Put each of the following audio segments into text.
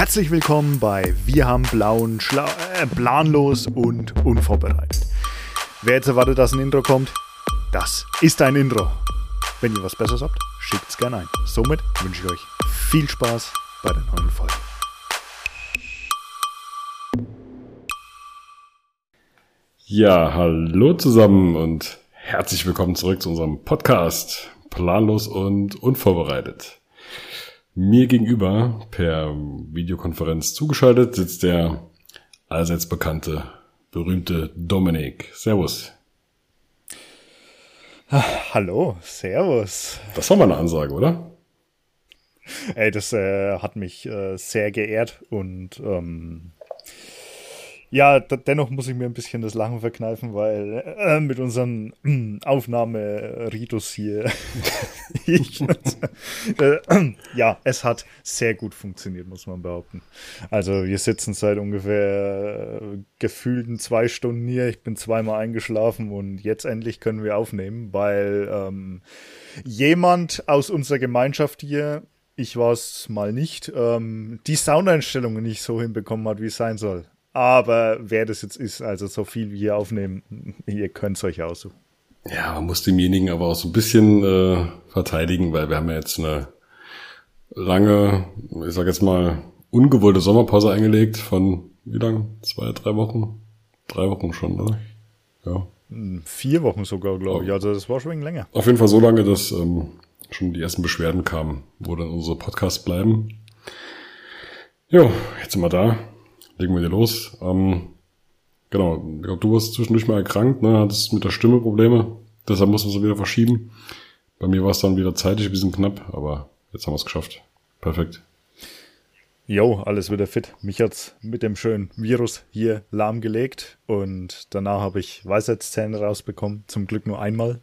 Herzlich willkommen bei Wir haben blauen, Schla äh, planlos und unvorbereitet. Wer jetzt erwartet, dass ein Intro kommt, das ist ein Intro. Wenn ihr was Besseres habt, schickt's gerne ein. Somit wünsche ich euch viel Spaß bei der neuen Folge. Ja, hallo zusammen und herzlich willkommen zurück zu unserem Podcast Planlos und unvorbereitet. Mir gegenüber per Videokonferenz zugeschaltet sitzt der allseits bekannte, berühmte Dominik. Servus. Hallo, Servus. Das war mal eine Ansage, oder? Ey, das äh, hat mich äh, sehr geehrt und ähm, ja, dennoch muss ich mir ein bisschen das Lachen verkneifen, weil äh, mit unserem äh, Aufnahmeritus hier, ich, äh, ja, es hat sehr gut funktioniert, muss man behaupten. Also wir sitzen seit ungefähr äh, gefühlten zwei Stunden hier. Ich bin zweimal eingeschlafen und jetzt endlich können wir aufnehmen, weil ähm, jemand aus unserer Gemeinschaft hier ich war es mal nicht, ähm, die Soundeinstellungen nicht so hinbekommen hat, wie es sein soll. Aber wer das jetzt ist, also so viel wie hier aufnehmen, ihr könnt es euch aussuchen. Ja, man muss demjenigen aber auch so ein bisschen äh, verteidigen, weil wir haben ja jetzt eine lange, ich sag jetzt mal, ungewollte Sommerpause eingelegt von wie lang? Zwei, drei Wochen? Drei Wochen schon, oder? Ja. Hm, vier Wochen sogar, glaube ich. Also das war schon länger. Auf jeden Fall so lange, dass ähm, schon die ersten Beschwerden kamen, wo dann unsere Podcasts bleiben. Jo, jetzt sind wir da legen wir dir los. Ähm, genau, ich glaube, du warst zwischendurch mal erkrankt, ne? hattest mit der Stimme Probleme, deshalb mussten wir es wieder verschieben. Bei mir war es dann wieder zeitlich ein bisschen knapp, aber jetzt haben wir es geschafft. Perfekt. Jo, alles wieder fit. Mich hat's mit dem schönen Virus hier lahmgelegt und danach habe ich Weisheitszähne rausbekommen. Zum Glück nur einmal.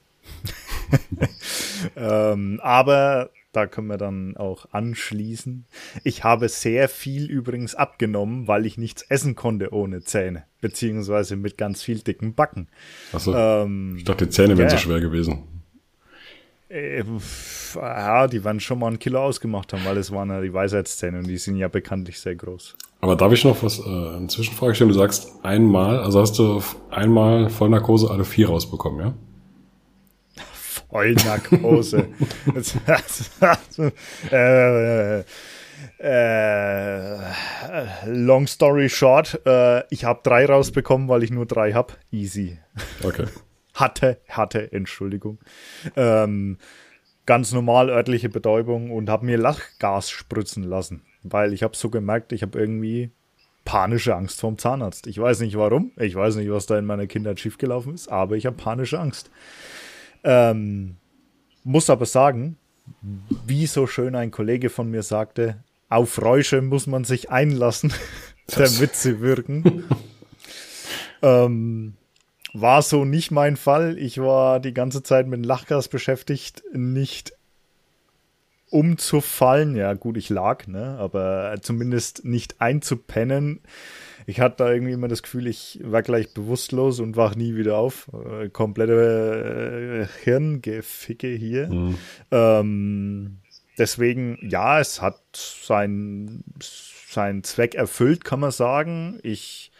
ähm, aber da können wir dann auch anschließen. Ich habe sehr viel übrigens abgenommen, weil ich nichts essen konnte ohne Zähne, beziehungsweise mit ganz viel dicken Backen. Achso, ähm, ich dachte, die Zähne ja. wären so schwer gewesen. Äh, ja, die werden schon mal ein Kilo ausgemacht haben, weil es waren ja die Weisheitszähne und die sind ja bekanntlich sehr groß. Aber darf ich noch was, äh, eine Zwischenfrage stellen? Du sagst einmal, also hast du einmal Vollnarkose alle vier rausbekommen, ja? Vollnarkose. äh, äh, long story short, äh, ich habe drei rausbekommen, weil ich nur drei habe. Easy. Okay. hatte, hatte, Entschuldigung. Ähm, ganz normal örtliche Betäubung und habe mir Lachgas spritzen lassen, weil ich habe so gemerkt, ich habe irgendwie panische Angst vorm Zahnarzt. Ich weiß nicht warum, ich weiß nicht, was da in meiner Kindheit schiefgelaufen ist, aber ich habe panische Angst. Ähm, muss aber sagen, wie so schön ein Kollege von mir sagte, auf Räusche muss man sich einlassen, damit sie wirken. ähm, war so nicht mein Fall. Ich war die ganze Zeit mit Lachgas beschäftigt, nicht umzufallen. Ja, gut, ich lag, ne, aber zumindest nicht einzupennen ich hatte da irgendwie immer das Gefühl, ich war gleich bewusstlos und wach nie wieder auf. Äh, komplette äh, Hirngeficke hier. Mhm. Ähm, deswegen, ja, es hat seinen sein Zweck erfüllt, kann man sagen. Ich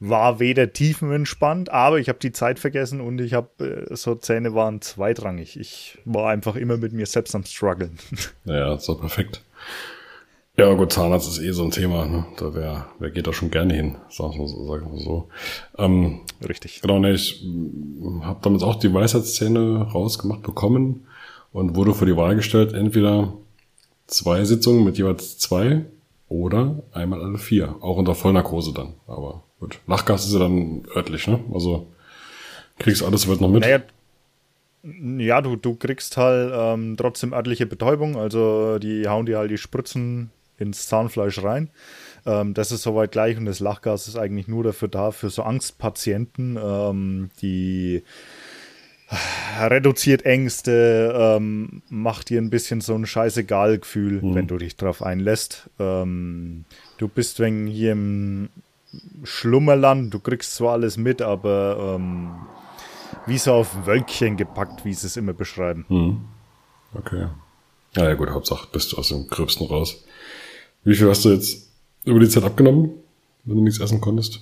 war weder tiefenentspannt, aber ich habe die Zeit vergessen und ich habe, äh, so Zähne waren zweitrangig. Ich war einfach immer mit mir selbst am struggeln. Ja, so perfekt. Ja, gut, Zahnarzt ist eh so ein Thema. Ne? Da wer, wer geht da schon gerne hin, sagen wir so. Sagen wir so. Ähm, Richtig. Genau, ne, ich habe damit auch die Weisheitszähne rausgemacht bekommen und wurde vor die Wahl gestellt, entweder zwei Sitzungen mit jeweils zwei oder einmal alle vier. Auch unter Vollnarkose dann. Aber gut. Lachgas ist ja dann örtlich, ne? Also kriegst alles wird noch mit. Naja, ja, du, du kriegst halt ähm, trotzdem örtliche Betäubung. Also die hauen dir halt die Spritzen ins Zahnfleisch rein. Ähm, das ist soweit gleich und das Lachgas ist eigentlich nur dafür da, für so Angstpatienten, ähm, die reduziert Ängste, ähm, macht dir ein bisschen so ein scheißegal-Gefühl, mhm. wenn du dich drauf einlässt. Ähm, du bist wenn hier im Schlummerland, du kriegst zwar alles mit, aber ähm, wie so auf Wölkchen gepackt, wie sie es immer beschreiben. Mhm. Okay. Ja, ja, gut, Hauptsache bist du aus dem Gröbsten raus. Wie viel hast du jetzt über die Zeit abgenommen, wenn du nichts essen konntest?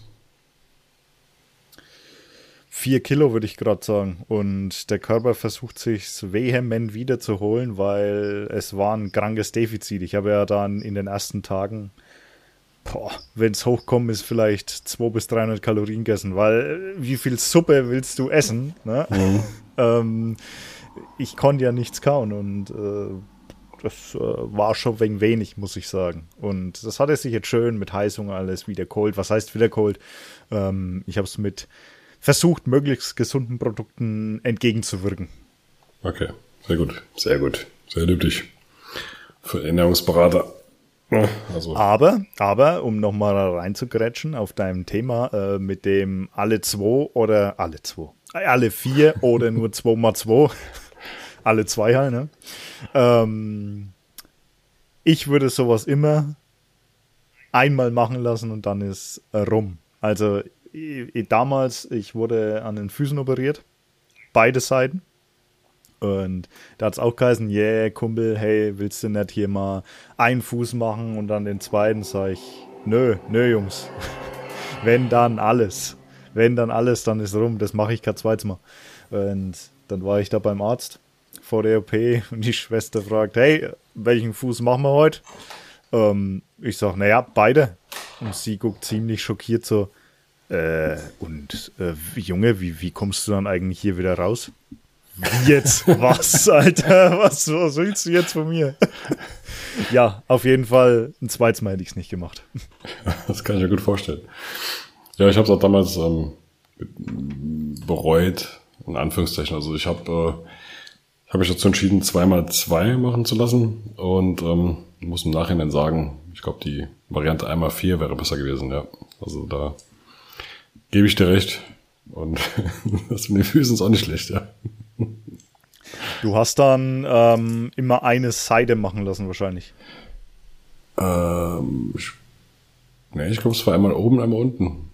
Vier Kilo würde ich gerade sagen. Und der Körper versucht sich vehement wiederzuholen, weil es war ein krankes Defizit. Ich habe ja dann in den ersten Tagen, wenn es hochkommt, ist vielleicht 200 bis 300 Kalorien gegessen, weil wie viel Suppe willst du essen? Ne? Mhm. ähm, ich konnte ja nichts kauen und äh, das äh, war schon wegen wenig, muss ich sagen. Und das hatte sich jetzt schön mit Heißung alles wieder cold. Was heißt wieder cold? Ähm, ich habe es mit versucht, möglichst gesunden Produkten entgegenzuwirken. Okay, sehr gut, sehr gut, sehr löblich für Ernährungsberater. Also. Aber, aber, um nochmal reinzugrätschen auf deinem Thema äh, mit dem alle zwei oder alle zwei, alle vier oder nur zwei mal zwei, alle zwei halt, ne? Ähm, ich würde sowas immer einmal machen lassen und dann ist rum. Also damals, ich wurde an den Füßen operiert. Beide Seiten. Und da hat es auch geheißen, yeah, Kumpel, hey, willst du nicht hier mal einen Fuß machen und dann den zweiten? Sag ich, nö, nö, Jungs. Wenn dann alles. Wenn dann alles, dann ist rum. Das mache ich kein zweites Mal. Und dann war ich da beim Arzt vor der OP und die Schwester fragt, hey, welchen Fuß machen wir heute? Ähm, ich sag, naja, beide. Und sie guckt ziemlich schockiert so, äh, und äh, Junge, wie, wie kommst du dann eigentlich hier wieder raus? Wie jetzt? Was, Alter? Was, was willst du jetzt von mir? ja, auf jeden Fall, ein zweites Mal hätte ich es nicht gemacht. Das kann ich mir gut vorstellen. Ja, ich habe es auch damals ähm, bereut, in Anführungszeichen. Also ich habe äh, hab mich dazu entschieden, zweimal zwei machen zu lassen und ähm, muss im Nachhinein sagen, ich glaube, die Variante einmal vier wäre besser gewesen, ja. Also da Gebe ich dir recht. Und das mit den Füßen ist auch nicht schlecht, ja. Du hast dann ähm, immer eine Seite machen lassen, wahrscheinlich. Ähm, ich, nee, ich glaube, es war einmal oben, einmal unten.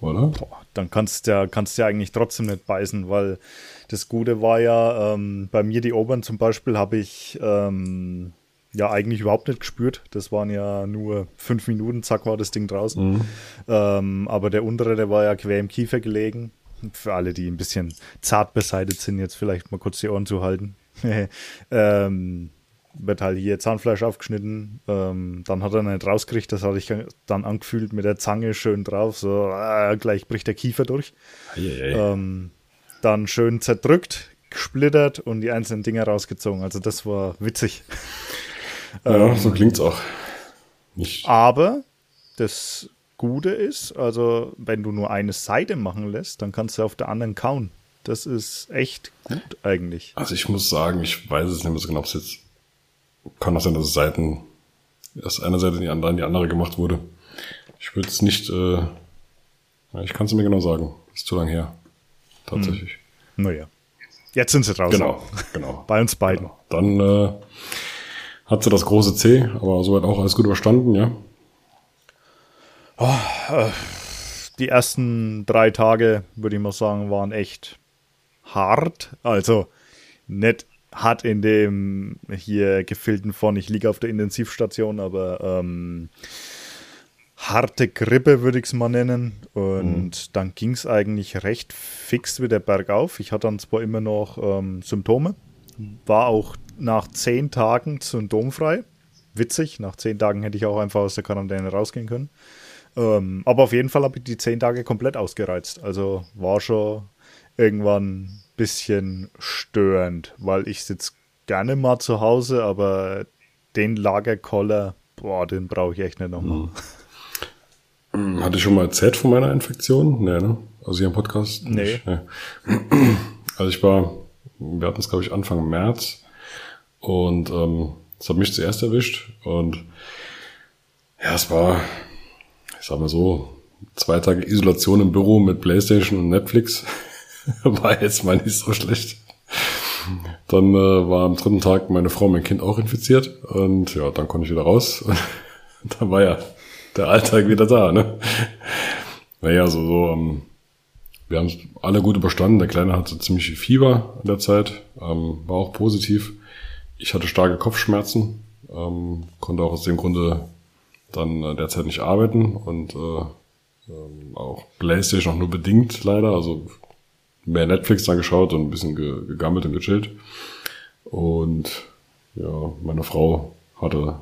Oder? Boah, dann kannst du ja, kannst ja eigentlich trotzdem nicht beißen, weil das Gute war ja, ähm, bei mir die oberen zum Beispiel habe ich ähm, ja eigentlich überhaupt nicht gespürt. Das waren ja nur fünf Minuten, zack, war das Ding draußen. Mhm. Ähm, aber der untere, der war ja quer im Kiefer gelegen. Für alle, die ein bisschen zart beseitigt sind, jetzt vielleicht mal kurz die Ohren zu halten. ähm, wird halt hier Zahnfleisch aufgeschnitten. Ähm, dann hat er nicht rausgekriegt, das hatte ich dann angefühlt mit der Zange schön drauf. So, äh, gleich bricht der Kiefer durch. Ähm, dann schön zerdrückt, gesplittert und die einzelnen Dinger rausgezogen. Also das war witzig. Ja, ähm, so klingt's auch. Nicht. Aber das Gute ist, also wenn du nur eine Seite machen lässt, dann kannst du auf der anderen kauen. Das ist echt gut eigentlich. Also ich muss sagen, ich weiß es nicht mehr so genau, ob es jetzt kann auch sein, dass es Seiten erst eine Seite die andere, die andere gemacht wurde. Ich würde es nicht, äh, ich kann es mir genau sagen. Ist zu lang her. Tatsächlich. Hm. Naja. Jetzt sind sie draußen. Genau, genau. Bei uns beiden. Genau. Dann äh, hat sie das große C, aber soweit auch alles gut überstanden, ja? Oh, äh, die ersten drei Tage, würde ich mal sagen, waren echt hart. Also nicht hart in dem hier gefilten von, ich liege auf der Intensivstation, aber ähm, harte Grippe würde ich es mal nennen. Und mhm. dann ging es eigentlich recht fix wieder bergauf. Ich hatte dann zwar immer noch ähm, Symptome, war auch nach zehn Tagen symptomfrei. Witzig, nach zehn Tagen hätte ich auch einfach aus der Quarantäne rausgehen können. Ähm, aber auf jeden Fall habe ich die zehn Tage komplett ausgereizt. Also war schon irgendwann ein bisschen störend, weil ich sitze gerne mal zu Hause, aber den Lagerkoller, boah, den brauche ich echt nicht nochmal. Hm. Hatte ich schon mal erzählt von meiner Infektion? Nee, ne? Also hier im Podcast? Nee. nee. Also ich war, wir hatten es glaube ich Anfang März und ähm, das hat mich zuerst erwischt. Und ja, es war, ich sag mal so, zwei Tage Isolation im Büro mit Playstation und Netflix. war jetzt mal nicht so schlecht. Dann äh, war am dritten Tag meine Frau, mein Kind auch infiziert. Und ja, dann konnte ich wieder raus. Und dann war ja der Alltag wieder da. Ne? Naja, so, so ähm, wir haben es alle gut überstanden. Der Kleine hatte ziemlich viel Fieber in der Zeit, ähm, war auch positiv. Ich hatte starke Kopfschmerzen, ähm, konnte auch aus dem Grunde dann äh, derzeit nicht arbeiten und äh, ähm, auch Playstation auch nur bedingt leider, also mehr Netflix dann geschaut und ein bisschen ge gegammelt und gechillt. Und ja, meine Frau hatte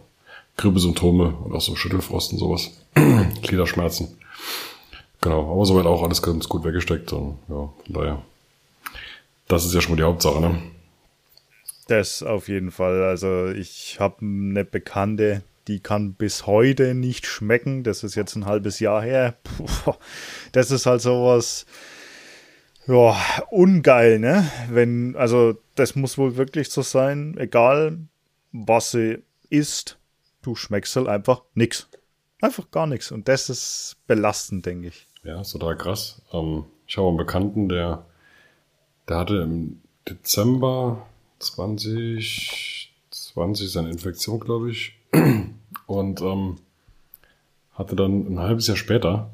Grippesymptome und auch so Schüttelfrost und sowas. Gliederschmerzen. Genau, aber soweit auch alles ganz gut weggesteckt und ja, von daher. Das ist ja schon mal die Hauptsache, ne? Das auf jeden Fall. Also ich habe eine Bekannte, die kann bis heute nicht schmecken. Das ist jetzt ein halbes Jahr her. Puh, das ist halt sowas, ja, ungeil, ne? Wenn, also das muss wohl wirklich so sein, egal was sie isst, du schmeckst halt einfach nix. Einfach gar nichts. Und das ist belastend, denke ich. Ja, ist total krass. Ähm, ich habe einen Bekannten, der, der hatte im Dezember 2020 seine Infektion, glaube ich. Und ähm, hatte dann ein halbes Jahr später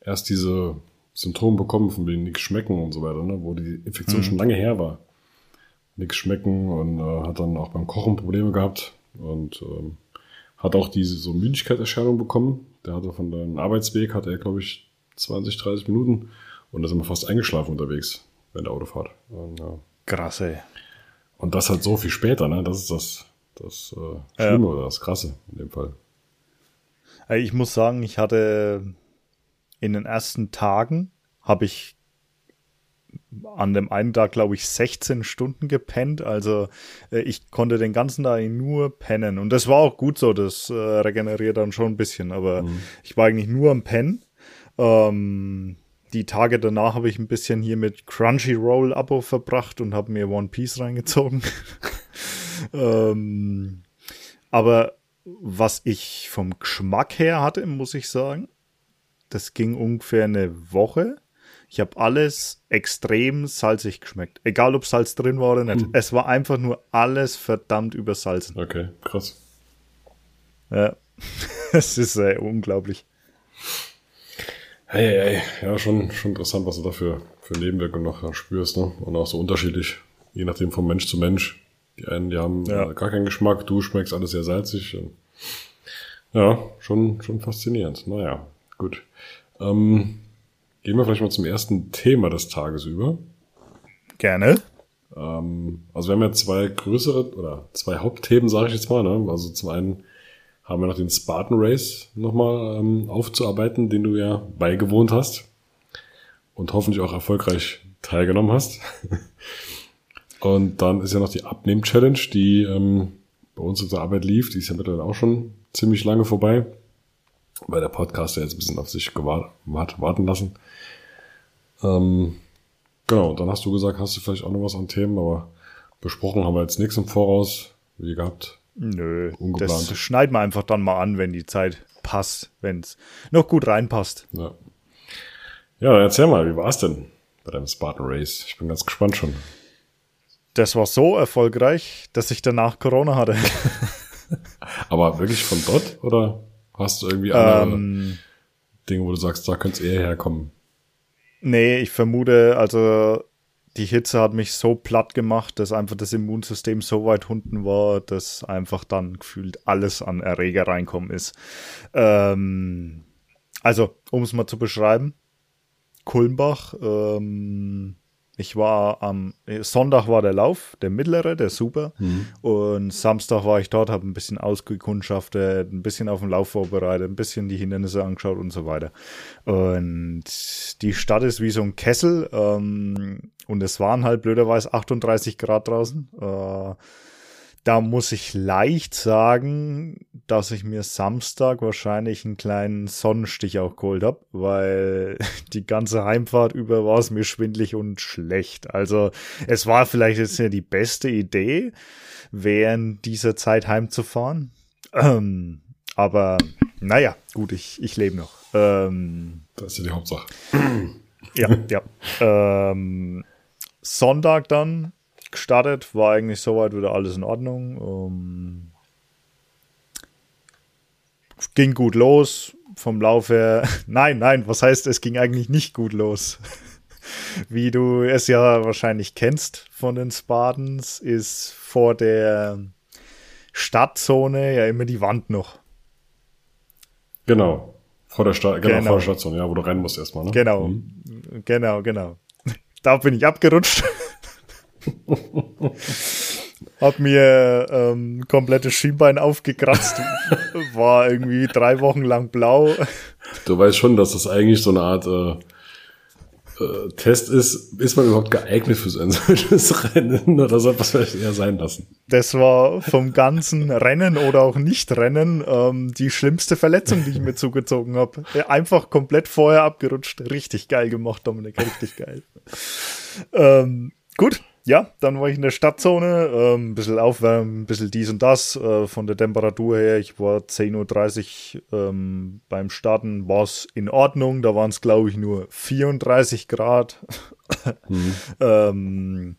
erst diese Symptome bekommen, von denen nichts schmecken und so weiter, ne? wo die Infektion mhm. schon lange her war. Nichts schmecken und äh, hat dann auch beim Kochen Probleme gehabt und ähm, hat auch diese so Müdigkeitserscheinung bekommen. Der hatte von deinem Arbeitsweg, hatte er, glaube ich, 20, 30 Minuten und ist immer fast eingeschlafen unterwegs während der Autofahrt. Und, ja. Krass, ey. Und das halt so viel später, ne? Das ist das, das äh, Schlimme ja. oder das Krasse in dem Fall. Ich muss sagen, ich hatte in den ersten Tagen habe ich an dem einen Tag, glaube ich, 16 Stunden gepennt. Also äh, ich konnte den ganzen Tag nur pennen. Und das war auch gut so, das äh, regeneriert dann schon ein bisschen. Aber mhm. ich war eigentlich nur am Pennen. Ähm, die Tage danach habe ich ein bisschen hier mit Crunchyroll Abo verbracht und habe mir One Piece reingezogen. ähm, aber was ich vom Geschmack her hatte, muss ich sagen, das ging ungefähr eine Woche. Ich habe alles extrem salzig geschmeckt. Egal, ob Salz drin war oder nicht. Hm. Es war einfach nur alles verdammt übersalzen. Okay, krass. Ja, es ist äh, unglaublich. Hey, hey, hey, ja, schon, schon interessant, was du da für, für Nebenwirkungen noch spürst, ne? Und auch so unterschiedlich, je nachdem vom Mensch zu Mensch. Die einen, die haben ja. gar keinen Geschmack, du schmeckst alles sehr salzig. Ja, schon, schon faszinierend. Naja, gut. Ähm, Gehen wir vielleicht mal zum ersten Thema des Tages über. Gerne. Ähm, also wir haben ja zwei größere oder zwei Hauptthemen, sage ich jetzt mal. Ne? Also zum einen haben wir noch den Spartan Race nochmal ähm, aufzuarbeiten, den du ja beigewohnt hast und hoffentlich auch erfolgreich teilgenommen hast. und dann ist ja noch die Abnehm-Challenge, die ähm, bei uns in der Arbeit lief. Die ist ja mittlerweile auch schon ziemlich lange vorbei, weil der Podcast ja jetzt ein bisschen auf sich gewart, warten lassen. Ähm, genau, dann hast du gesagt, hast du vielleicht auch noch was an Themen, aber besprochen haben wir jetzt nichts im Voraus, wie gehabt. Nö, ungeplant. das schneiden wir einfach dann mal an, wenn die Zeit passt, wenn es noch gut reinpasst. Ja. ja, erzähl mal, wie war es denn bei deinem Spartan Race? Ich bin ganz gespannt schon. Das war so erfolgreich, dass ich danach Corona hatte. Aber wirklich von dort oder hast du irgendwie andere ähm, Dinge, wo du sagst, da könnte es eher herkommen? Nee, ich vermute, also die Hitze hat mich so platt gemacht, dass einfach das Immunsystem so weit unten war, dass einfach dann gefühlt alles an Erreger reinkommen ist. Ähm, also, um es mal zu beschreiben, Kulmbach, ähm, ich war am Sonntag war der Lauf, der mittlere, der super. Mhm. Und Samstag war ich dort, habe ein bisschen ausgekundschaftet, ein bisschen auf den Lauf vorbereitet, ein bisschen die Hindernisse angeschaut und so weiter. Und die Stadt ist wie so ein Kessel. Ähm, und es waren halt blöderweise 38 Grad draußen. Äh, da muss ich leicht sagen, dass ich mir Samstag wahrscheinlich einen kleinen Sonnenstich auch geholt habe, weil die ganze Heimfahrt über war es mir schwindlig und schlecht. Also es war vielleicht jetzt ja die beste Idee, während dieser Zeit heimzufahren. Ähm, aber naja, gut, ich, ich lebe noch. Ähm, das ist ja die Hauptsache. ja, ja. Ähm, Sonntag dann gestartet, war eigentlich soweit wieder alles in Ordnung. Um, ging gut los vom Lauf her. Nein, nein, was heißt, es ging eigentlich nicht gut los. Wie du es ja wahrscheinlich kennst von den Spartans, ist vor der Stadtzone ja immer die Wand noch. Genau. Vor der, Sta genau, genau. Vor der Station, ja, wo du rein musst erstmal, ne? Genau, mhm. genau, genau. Da bin ich abgerutscht. Hab mir ähm, komplettes Schienbein aufgekratzt. War irgendwie drei Wochen lang blau. Du weißt schon, dass das eigentlich so eine Art äh, äh, Test ist, ist man überhaupt geeignet für so ein solches Rennen oder soll was vielleicht eher sein lassen? Das war vom ganzen Rennen oder auch Nicht-Rennen ähm, die schlimmste Verletzung, die ich mir zugezogen habe. Einfach komplett vorher abgerutscht. Richtig geil gemacht, Dominik, richtig geil. ähm, gut, ja, dann war ich in der Stadtzone, ähm, ein bisschen aufwärmen, ein bisschen dies und das. Äh, von der Temperatur her, ich war 10.30 Uhr ähm, beim Starten, war es in Ordnung. Da waren es, glaube ich, nur 34 Grad. Mhm. ähm,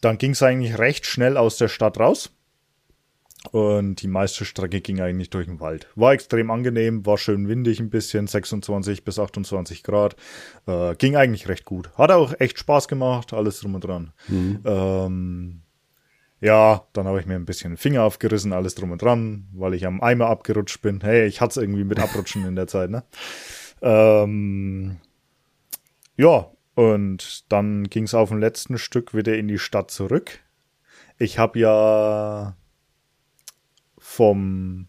dann ging es eigentlich recht schnell aus der Stadt raus. Und die meiste Strecke ging eigentlich durch den Wald. War extrem angenehm, war schön windig ein bisschen, 26 bis 28 Grad. Äh, ging eigentlich recht gut. Hat auch echt Spaß gemacht, alles drum und dran. Mhm. Ähm, ja, dann habe ich mir ein bisschen den Finger aufgerissen, alles drum und dran, weil ich am Eimer abgerutscht bin. Hey, ich hatte es irgendwie mit Abrutschen in der Zeit, ne? Ähm, ja, und dann ging es auf dem letzten Stück wieder in die Stadt zurück. Ich habe ja vom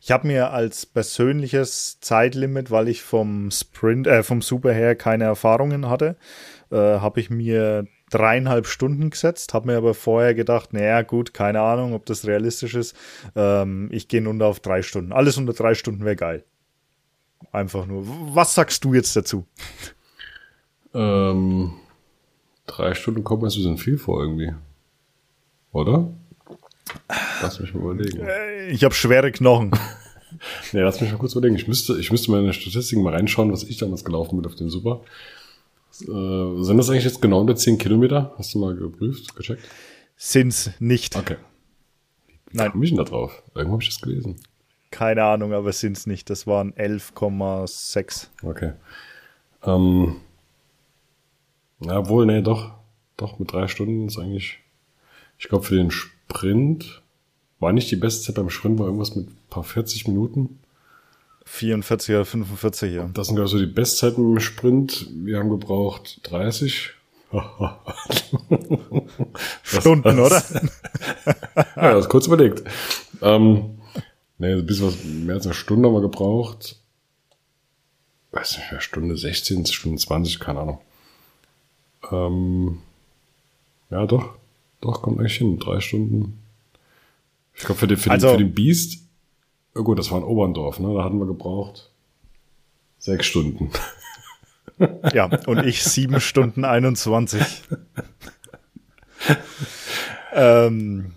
ich habe mir als persönliches Zeitlimit, weil ich vom Sprint, äh, vom Super her keine Erfahrungen hatte, äh, habe ich mir dreieinhalb Stunden gesetzt, habe mir aber vorher gedacht, naja gut, keine Ahnung, ob das realistisch ist. Ähm, ich gehe runter auf drei Stunden. Alles unter drei Stunden wäre geil. Einfach nur. Was sagst du jetzt dazu? Ähm, drei Stunden kommt mir ein viel vor irgendwie. Oder? Lass mich mal überlegen. Äh, ich habe schwere Knochen. nee, lass mich mal kurz überlegen. Ich müsste, ich müsste meine Statistiken mal reinschauen, was ich damals gelaufen bin auf dem Super. Äh, sind das eigentlich jetzt genau unter 10 Kilometer? Hast du mal geprüft, gecheckt? Sind's nicht. Okay. Wie Nein. komme ich denn da drauf? Irgendwo habe ich das gelesen. Keine Ahnung, aber es sind's nicht. Das waren 11,6. Okay. Ähm, ja, wohl, nee, doch. Doch, mit drei Stunden ist eigentlich, ich glaube, für den Sprint. War nicht die beste Zeit beim Sprint, war irgendwas mit ein paar 40 Minuten. 44 oder 45, ja. Das sind, glaube ich, so die Bestzeiten im Sprint. Wir haben gebraucht 30. Stunden, oder? ja, das kurz überlegt. Ähm, nee, ein bisschen was, mehr als eine Stunde haben wir gebraucht. Weiß nicht mehr, Stunde 16, Stunde 20, keine Ahnung. Ähm, ja, doch. Doch, kommt eigentlich hin. Drei Stunden. Ich glaube, für, den, für, also, den, für den Beast, oh gut, das war in Oberndorf, ne? Da hatten wir gebraucht sechs Stunden. Ja, und ich sieben Stunden 21. ähm,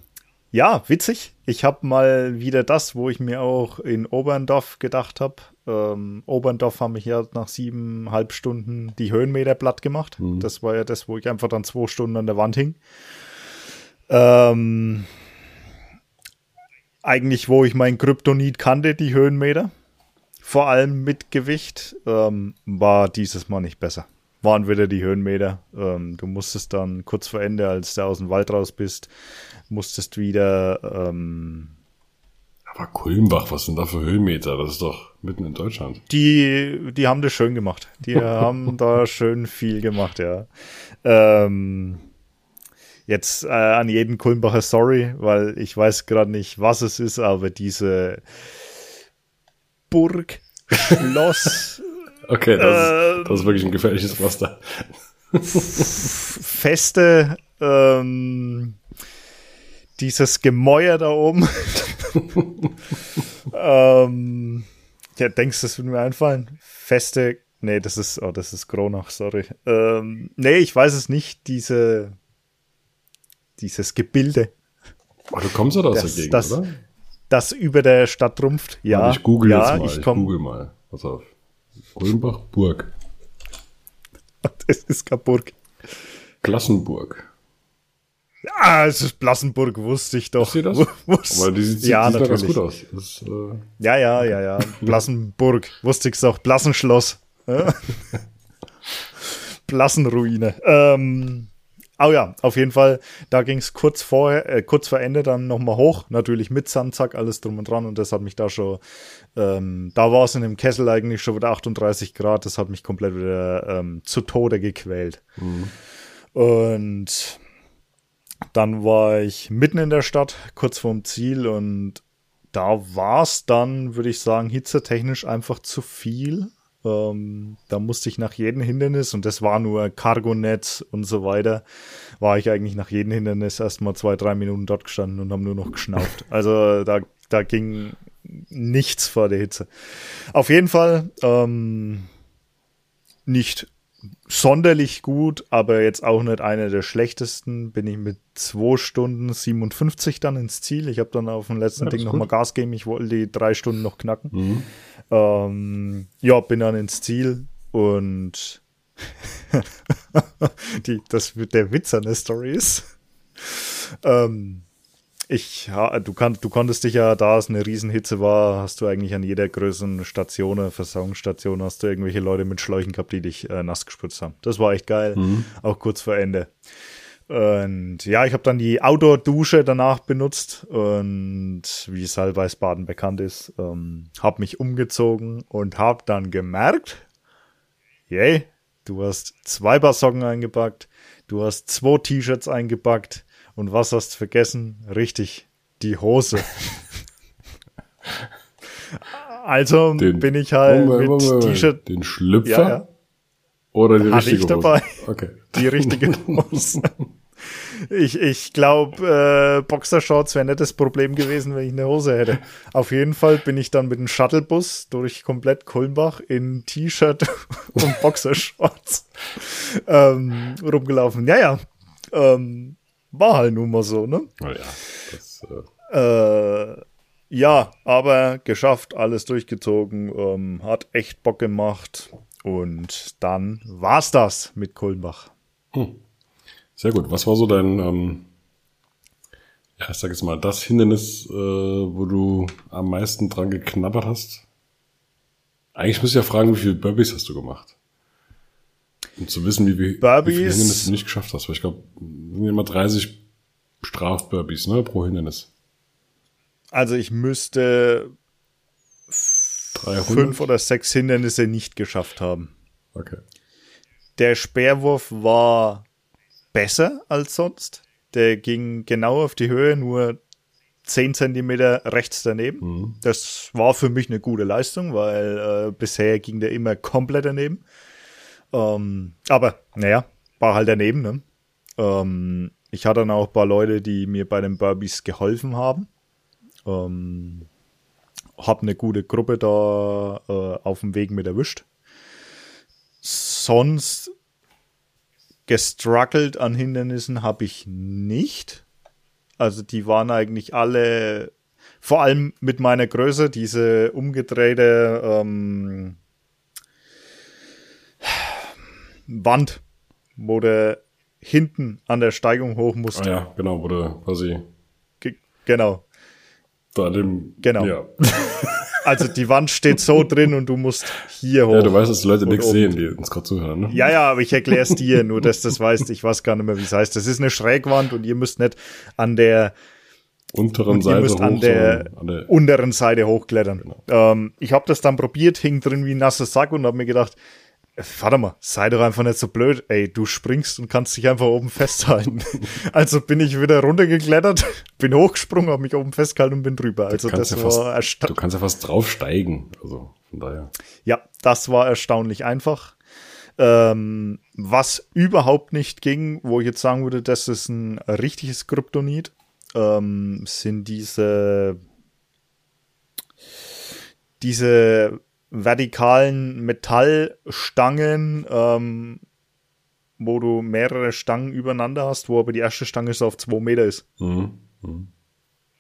ja, witzig. Ich habe mal wieder das, wo ich mir auch in Oberndorf gedacht habe. Ähm, Oberndorf haben mich ja nach siebeneinhalb Stunden die Höhenmeter platt gemacht. Mhm. Das war ja das, wo ich einfach dann zwei Stunden an der Wand hing. Ähm, eigentlich, wo ich mein Kryptonit kannte, die Höhenmeter, vor allem mit Gewicht, ähm, war dieses Mal nicht besser. Waren wieder die Höhenmeter. Ähm, du musstest dann kurz vor Ende, als du aus dem Wald raus bist, musstest wieder. Ähm, Aber Kulmbach, was sind da für Höhenmeter? Das ist doch mitten in Deutschland. Die, die haben das schön gemacht. Die haben da schön viel gemacht, ja. Ähm, Jetzt äh, an jeden Kulmbacher sorry, weil ich weiß gerade nicht, was es ist, aber diese Burg, Schloss. okay, das, äh, ist, das ist wirklich ein gefährliches Pflaster. Feste, ähm, dieses Gemäuer da oben. ähm, ja, denkst du, das würde mir einfallen? Feste, nee, das ist, oh, das ist Kronach, sorry. Ähm, nee, ich weiß es nicht, diese, dieses Gebilde. Oh, du kommst doch aus das, der Gegend, das, oder? Das über der Stadt rumpft, ja. ich google ja, jetzt mal. Ich, ich google mal. Pass auf. Kulmbach, Burg. Das ist keine Burg. Klassenburg. Ja, es ist Blassenburg, wusste ich doch. Ist das? Aber die sieht, ja, sieht natürlich. ganz gut aus. Das, äh ja, ja, ja, ja. Blassenburg, wusste ich doch. Blassenschloss. Blassenruine. Ähm, Oh ja, auf jeden Fall, da ging es kurz vor, äh, kurz vor Ende dann nochmal hoch, natürlich mit Sandsack, alles drum und dran und das hat mich da schon, ähm, da war es in dem Kessel eigentlich schon wieder 38 Grad, das hat mich komplett wieder ähm, zu Tode gequält. Mhm. Und dann war ich mitten in der Stadt, kurz vorm Ziel und da war es dann, würde ich sagen, hitzetechnisch einfach zu viel. Ähm, da musste ich nach jedem Hindernis, und das war nur Cargo-Netz und so weiter, war ich eigentlich nach jedem Hindernis erstmal zwei, drei Minuten dort gestanden und haben nur noch geschnauft. Also da, da ging nichts vor der Hitze. Auf jeden Fall ähm, nicht sonderlich gut, aber jetzt auch nicht einer der schlechtesten. Bin ich mit 2 Stunden 57 dann ins Ziel. Ich habe dann auf dem letzten ja, Ding nochmal Gas geben. Ich wollte die drei Stunden noch knacken. Mhm. Ähm, ja, bin dann ins Ziel und die, das der Witz an der Story ist. Ähm, ich, ja, du, kann, du konntest dich ja, da es eine Riesenhitze war, hast du eigentlich an jeder größeren Station, Versorgungsstation, hast du irgendwelche Leute mit Schläuchen gehabt, die dich äh, nass gespritzt haben. Das war echt geil, mhm. auch kurz vor Ende. Und ja, ich habe dann die Outdoor-Dusche danach benutzt und wie es halt bei Baden bekannt ist, ähm, habe mich umgezogen und habe dann gemerkt, yay, du hast zwei Paar Socken eingepackt, du hast zwei T-Shirts eingepackt und was hast du vergessen? Richtig, die Hose. also den, bin ich halt Moment, mit T-Shirt. Den Schlüpfer? Ja, ja. Oder die Hatte richtige ich dabei. Hose? Okay. Die richtige Hose. Ich, ich glaube, äh, Boxershorts wäre nicht das Problem gewesen, wenn ich eine Hose hätte. Auf jeden Fall bin ich dann mit dem Shuttlebus durch komplett Kulmbach in T-Shirt und Boxershorts ähm, rumgelaufen. Ja, ja. Ähm, war halt nun mal so, ne? Oh ja, das, äh, äh ja, aber geschafft, alles durchgezogen, ähm, hat echt Bock gemacht und dann war's das mit Kulmbach. Hm. Sehr gut. Was war so dein, ähm, ja, ich sag jetzt mal, das Hindernis, äh, wo du am meisten dran geknabbert hast? Eigentlich müsste ich ja fragen, wie viele Burpees hast du gemacht? Um zu wissen, wie, wie, wie viele Hindernisse du nicht geschafft hast. Weil ich glaube, sind immer 30 Strafburpees, ne, pro Hindernis. Also ich müsste 300? fünf oder sechs Hindernisse nicht geschafft haben. Okay. Der Speerwurf war besser als sonst. Der ging genau auf die Höhe, nur 10 Zentimeter rechts daneben. Mhm. Das war für mich eine gute Leistung, weil äh, bisher ging der immer komplett daneben. Ähm, aber naja, war halt daneben. Ne? Ähm, ich hatte dann auch ein paar Leute, die mir bei den Burpees geholfen haben. Ähm, hab eine gute Gruppe da äh, auf dem Weg mit erwischt. Sonst gestruggelt an Hindernissen habe ich nicht. Also die waren eigentlich alle, vor allem mit meiner Größe, diese umgedrehte ähm, Wand, wo der hinten an der Steigung hoch musste. Ah ja, genau, wo der quasi. Ge genau. Da dem. Genau. Ja. Also die Wand steht so drin und du musst hier hoch. Ja, du weißt, dass die Leute nichts sehen, die uns gerade zuhören. Ne? Ja, ja, aber ich erkläre es dir, nur dass das weißt. Ich weiß gar nicht mehr, wie es heißt. Das ist eine Schrägwand und ihr müsst nicht an der unteren Seite hoch, an der, an der unteren Seite hochklettern. Genau. Ähm, ich habe das dann probiert, hing drin wie ein nasser Sack und habe mir gedacht, warte mal, sei doch einfach nicht so blöd. Ey, du springst und kannst dich einfach oben festhalten. also bin ich wieder runtergeklettert, bin hochgesprungen, habe mich oben festgehalten und bin drüber. Also das ja war erstaunlich. Du kannst ja fast draufsteigen. Also von daher. Ja, das war erstaunlich einfach. Ähm, was überhaupt nicht ging, wo ich jetzt sagen würde, das ist ein richtiges Kryptonit, ähm, sind diese diese vertikalen Metallstangen, ähm, wo du mehrere Stangen übereinander hast, wo aber die erste Stange so auf zwei Meter ist. Mhm. Mhm.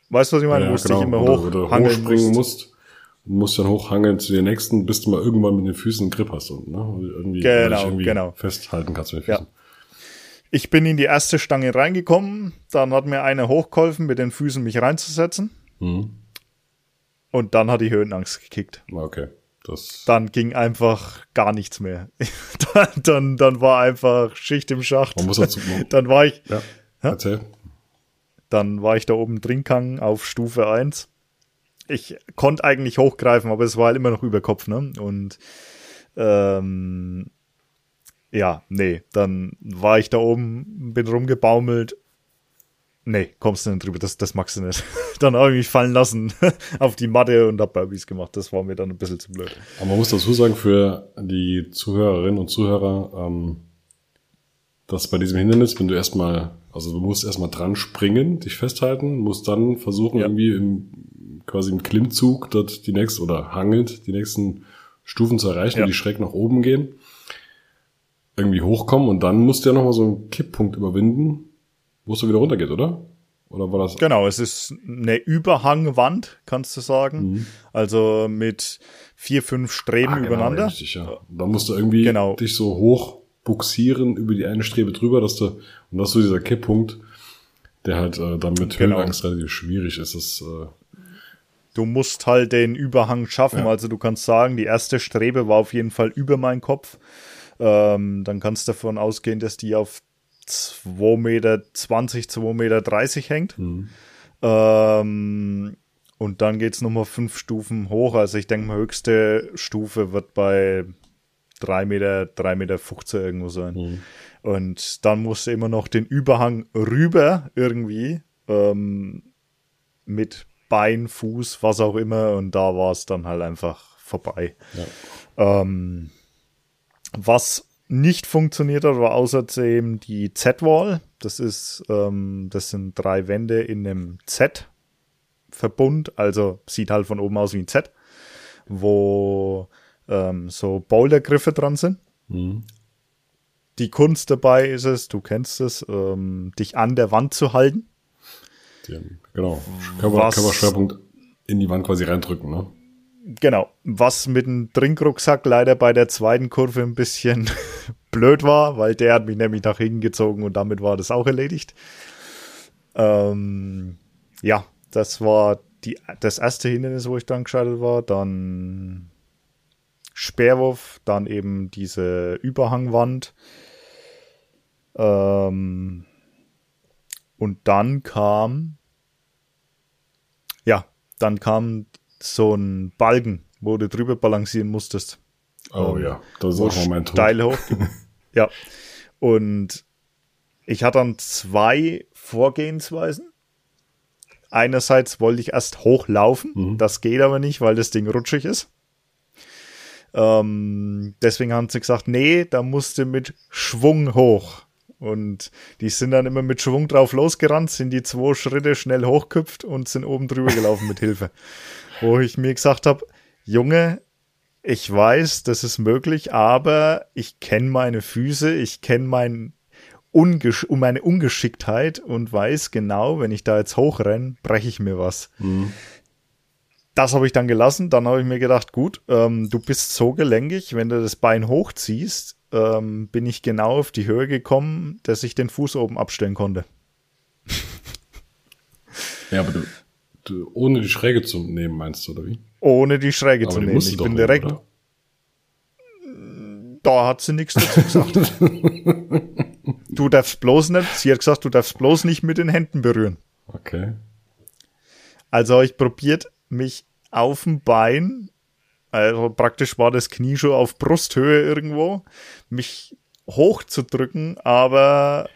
Weißt du, was ich meine? Ja, ja, genau. immer hoch oder, oder hochspringen musst. Du musst dann hochhangeln zu den nächsten, bis du mal irgendwann mit den Füßen einen Grip hast und ne? irgendwie, genau, irgendwie genau. festhalten kannst mit den Füßen. Ja. Ich bin in die erste Stange reingekommen, dann hat mir einer hochgeholfen, mit den Füßen mich reinzusetzen. Mhm. Und dann hat die Höhenangst gekickt. Okay. Das dann ging einfach gar nichts mehr. dann, dann, dann war einfach Schicht im Schacht. man muss dazu. Dann war ich, ja, erzähl. dann war ich da oben drin gegangen auf Stufe 1. Ich konnte eigentlich hochgreifen, aber es war halt immer noch über Kopf, ne? Und ähm, ja, nee, dann war ich da oben, bin rumgebaumelt. Nee, kommst du nicht drüber, das, das magst du nicht. dann habe ich mich fallen lassen auf die Matte und hab Burbys gemacht. Das war mir dann ein bisschen zu blöd. Aber man muss dazu sagen, für die Zuhörerinnen und Zuhörer, ähm, dass bei diesem Hindernis, wenn du erstmal, also du musst erstmal dran springen, dich festhalten, musst dann versuchen, Ja. irgendwie im, quasi im Klimmzug dort die nächsten, oder hangelt, die nächsten Stufen zu erreichen, Ja. die schräg nach oben gehen, irgendwie hochkommen und dann musst du ja nochmal so einen Kipppunkt überwinden, wo es dann wieder runtergeht, oder? Oder war das? Genau, es ist eine Überhangwand, kannst du sagen. Also mit vier, fünf Streben Ah, genau, übereinander. richtig, ja. Da musst du irgendwie Genau. dich so hoch buxieren über die eine Strebe drüber, dass du, und das ist so dieser Kipppunkt, der halt äh, dann mit Genau. Höhenangst relativ schwierig ist. Das, äh, Du musst halt den Überhang schaffen. Ja. Also du kannst sagen, die erste Strebe war auf jeden Fall über meinen Kopf. Ähm, dann kannst du davon ausgehen, dass die auf 2,20 Meter, 2,30 Meter hängt. Mhm. Ähm, und dann geht's nochmal fünf Stufen hoch. Also ich denke mal, höchste Stufe wird bei 3 Meter, 3 Meter 15 irgendwo sein. Mhm. Und dann musst du immer noch den Überhang rüber irgendwie ähm, mit Bein, Fuß, was auch immer. Und da war es dann halt einfach vorbei. ja. Ähm, was nicht funktioniert hat, war außerdem die Z-Wall. Das ist, ähm, das sind drei Wände in einem Z-Verbund, also sieht halt von oben aus wie ein Z, wo ähm, so Bouldergriffe dran sind. Mhm. Die Kunst dabei ist es, du kennst es, ähm, dich an der Wand zu halten. Die, genau. Körper, Körperschwerpunkt in die Wand quasi reindrücken, ne? Genau, was mit dem Trinkrucksack leider bei der zweiten Kurve ein bisschen blöd war, weil der hat mich nämlich nach hinten gezogen und damit war das auch erledigt. Ähm, ja, das war die, das erste Hindernis, wo ich dann gescheitert war. Dann Speerwurf, dann eben diese Überhangwand. Ähm, und dann kam, ja, dann kam so ein Balken, wo du drüber balancieren musstest. Oh Ähm, ja, das ist auch mein Tod. steil hoch. ja. Und ich hatte dann zwei Vorgehensweisen. Einerseits wollte ich erst hochlaufen. Mhm. Das geht aber nicht, weil das Ding rutschig ist. Ähm, deswegen haben sie gesagt, nee, da musst du mit Schwung hoch. Und die sind dann immer mit Schwung drauf losgerannt, sind die zwei Schritte schnell hochgehüpft und sind oben drüber gelaufen mit Hilfe. Wo ich mir gesagt habe, Junge, ich weiß, das ist möglich, aber ich kenne meine Füße, ich kenne mein Ungesch um meine Ungeschicktheit und weiß genau, wenn ich da jetzt hochrenne, breche ich mir was. Mhm. Das habe ich dann gelassen. Dann habe ich mir gedacht, gut, ähm, du bist so gelenkig, wenn du das Bein hochziehst, ähm, bin ich genau auf die Höhe gekommen, dass ich den Fuß oben abstellen konnte. Ja, aber du, du, ohne die Schräge zu nehmen, meinst du, oder wie? Ohne die Schräge Aber zu nehmen. Ich bin nehmen, direkt, oder? da hat sie nichts dazu gesagt. du darfst bloß nicht, sie hat gesagt, du darfst bloß nicht mit den Händen berühren. Okay. Also habe ich probiert, mich auf dem Bein, also praktisch war das Knie schon auf Brusthöhe irgendwo, mich hochzudrücken, aber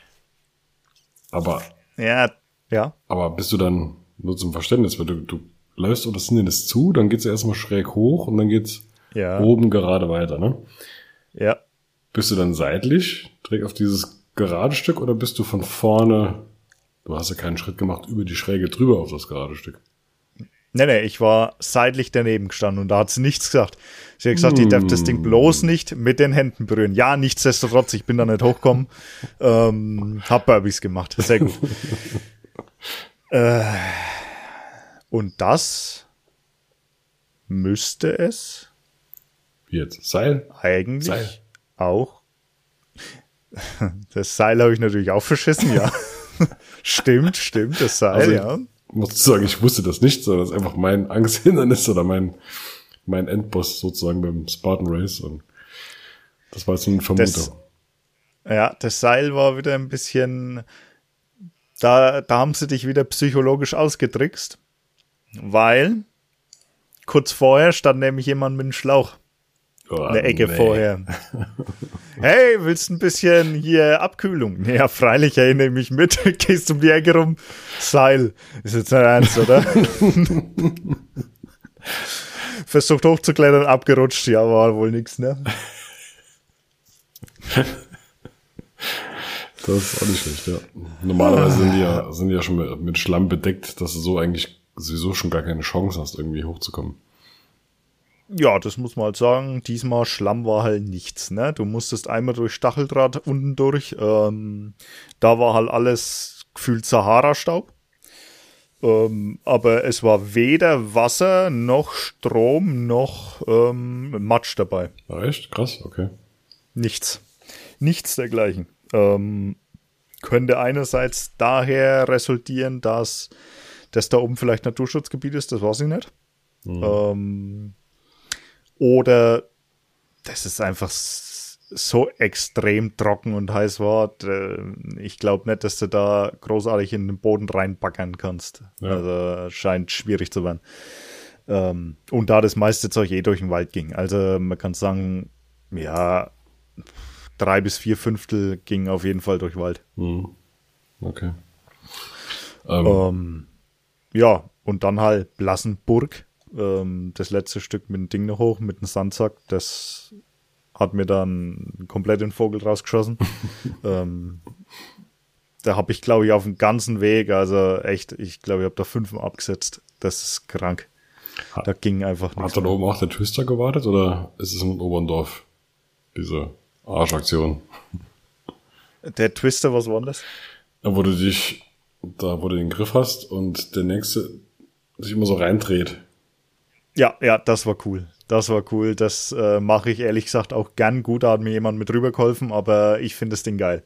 Aber, ja, ja, aber bist du dann nur zum Verständnis, weil du, du läufst oder das Hindernis zu, dann geht's erstmal schräg hoch und dann geht's ja, oben gerade weiter, ne? ja. Bist du dann seitlich, direkt auf dieses gerade Stück oder bist du von vorne, du hast ja keinen Schritt gemacht, über die Schräge drüber auf das gerade Stück? Nee, nee, ich war seitlich daneben gestanden und da hat sie nichts gesagt. Sie hat gesagt, ich darf das Ding bloß nicht mit den Händen berühren. Ja, nichtsdestotrotz, ich bin da nicht hochgekommen. ähm, hab Burbys gemacht. Sehr gut. äh, und das müsste es jetzt? Seil? eigentlich Seil. auch. Das Seil habe ich natürlich auch verschissen, ja. stimmt, stimmt, das Seil, Also, ja. Muss sagen, ich wusste das nicht, sondern das ist einfach mein Angsthindernis oder mein, mein Endboss sozusagen beim Spartan Race und das war jetzt eine Vermutung. Das, ja, das Seil war wieder ein bisschen, da, da haben sie dich wieder psychologisch ausgetrickst, weil kurz vorher stand nämlich jemand mit einem Schlauch. Oh, in der Ecke nee. vorher. Hey, willst ein bisschen hier Abkühlung? Ja, freilich erinnere ich mich mit. Gehst um die Ecke rum. Seil. Ist jetzt nicht ernst, oder? Versucht hochzuklettern, abgerutscht. Ja, war wohl nix, ne? Das ist auch nicht schlecht, ja. Normalerweise sind die ja, sind die ja schon mit, mit Schlamm bedeckt, dass du so eigentlich sowieso schon gar keine Chance hast, irgendwie hochzukommen. Ja, das muss man halt sagen. Diesmal Schlamm war halt nichts, ne? Du musstest einmal durch Stacheldraht unten durch. Ähm, da war halt alles gefühlt Sahara-Staub. Ähm, aber es war weder Wasser noch Strom noch ähm, Matsch dabei. echt? Krass, okay. Nichts. Nichts dergleichen. Ähm, könnte einerseits daher resultieren, dass das da oben vielleicht Naturschutzgebiet ist, das weiß ich nicht. Mhm. Ähm, oder das ist einfach so extrem trocken und heiß war. Ich glaube nicht, dass du da großartig in den Boden reinbackern kannst. Ja. Also scheint schwierig zu werden. Ähm, und da das meiste Zeug eh durch den Wald ging. Also man kann sagen, ja, drei bis vier Fünftel ging auf jeden Fall durch Wald. Mhm. Okay. Ähm. Ähm, ja, und dann halt Blassenburg ähm, das letzte Stück mit dem Ding noch hoch, mit dem Sandsack, das hat mir dann komplett den Vogel rausgeschossen. ähm, da habe ich, glaube ich, auf dem ganzen Weg, also echt, ich glaube, ich habe da fünfmal abgesetzt. Das ist krank. Da ging einfach nichts. Hat dann oben auch der Twister gewartet oder ist es in Oberndorf, diese Arschaktion? Der Twister, was war das? Da, wo du dich, da wo du den Griff hast und der nächste sich immer so reindreht. Ja, ja, das war cool. Das war cool. Das äh, mache ich ehrlich gesagt auch gern gut. Da hat mir jemand mit rübergeholfen, aber ich finde das Ding geil.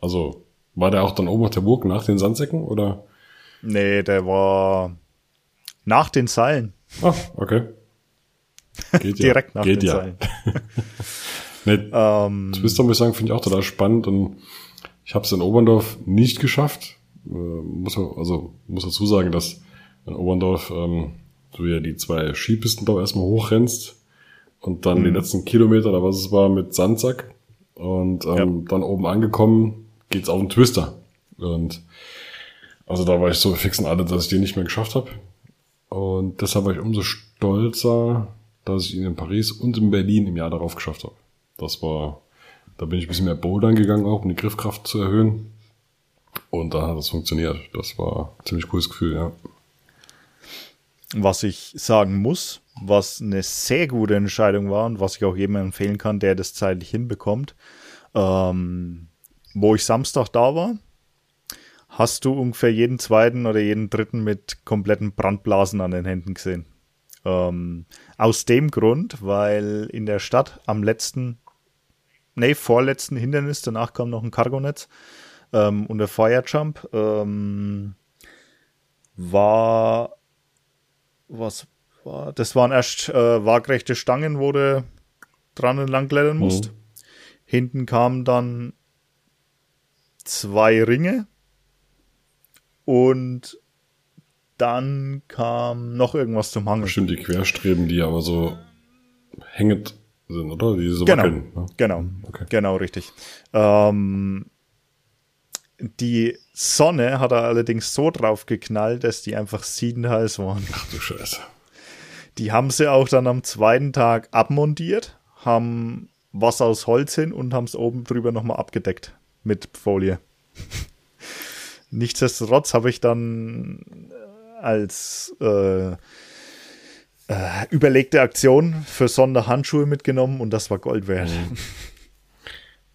Also, war der auch dann oben auf der Burg nach den Sandsäcken oder? Nee, der war nach den Seilen. Ah, okay. Geht ja. Direkt nach Geht den ja. Seilen. nee, ähm, Twister muss ich sagen, finde ich auch total spannend und ich habe es in Oberndorf nicht geschafft. Äh, muss, also muss dazu sagen, dass in Oberndorf ähm, du ja die zwei Skipisten da erstmal hochrennst und dann mhm. die letzten Kilometer, da was es war, mit Sandsack und ähm, ja. dann oben angekommen geht's auf den Twister und also da war ich so fix in alle, dass ich den nicht mehr geschafft habe und deshalb war ich umso stolzer, dass ich ihn in Paris und in Berlin im Jahr darauf geschafft habe. Das war, da bin ich ein bisschen mehr Bouldern gegangen, auch um die Griffkraft zu erhöhen. Und da hat das funktioniert. Das war ein ziemlich cooles Gefühl, ja. Was ich sagen muss, was eine sehr gute Entscheidung war und was ich auch jedem empfehlen kann, der das zeitlich hinbekommt, ähm, wo ich Samstag da war, hast du ungefähr jeden zweiten oder jeden dritten mit kompletten Brandblasen an den Händen gesehen. Ähm, aus dem Grund, weil in der Stadt am letzten, nee, vorletzten Hindernis, danach kam noch ein Cargonetz ähm, und der Firejump, ähm, war was war, das waren erst äh, waagrechte Stangen, wo du dran entlang klettern musst. Mhm. Hinten kamen dann zwei Ringe und dann kam noch irgendwas zum Hang. Bestimmt die Querstreben, die aber so hängend sind, oder? Die so genau, wackeln, ne? genau, okay. genau, richtig. Ähm, die Sonne hat er allerdings so drauf geknallt, dass die einfach siedend heiß waren. Ach du Scheiße. Die haben sie auch dann am zweiten Tag abmontiert, haben was aus Holz hin und haben es oben drüber nochmal abgedeckt mit Folie. Nichtsdestotrotz habe ich dann äh, als äh, äh, überlegte Aktion für Sonderhandschuhe mitgenommen und das war Gold wert. Mhm.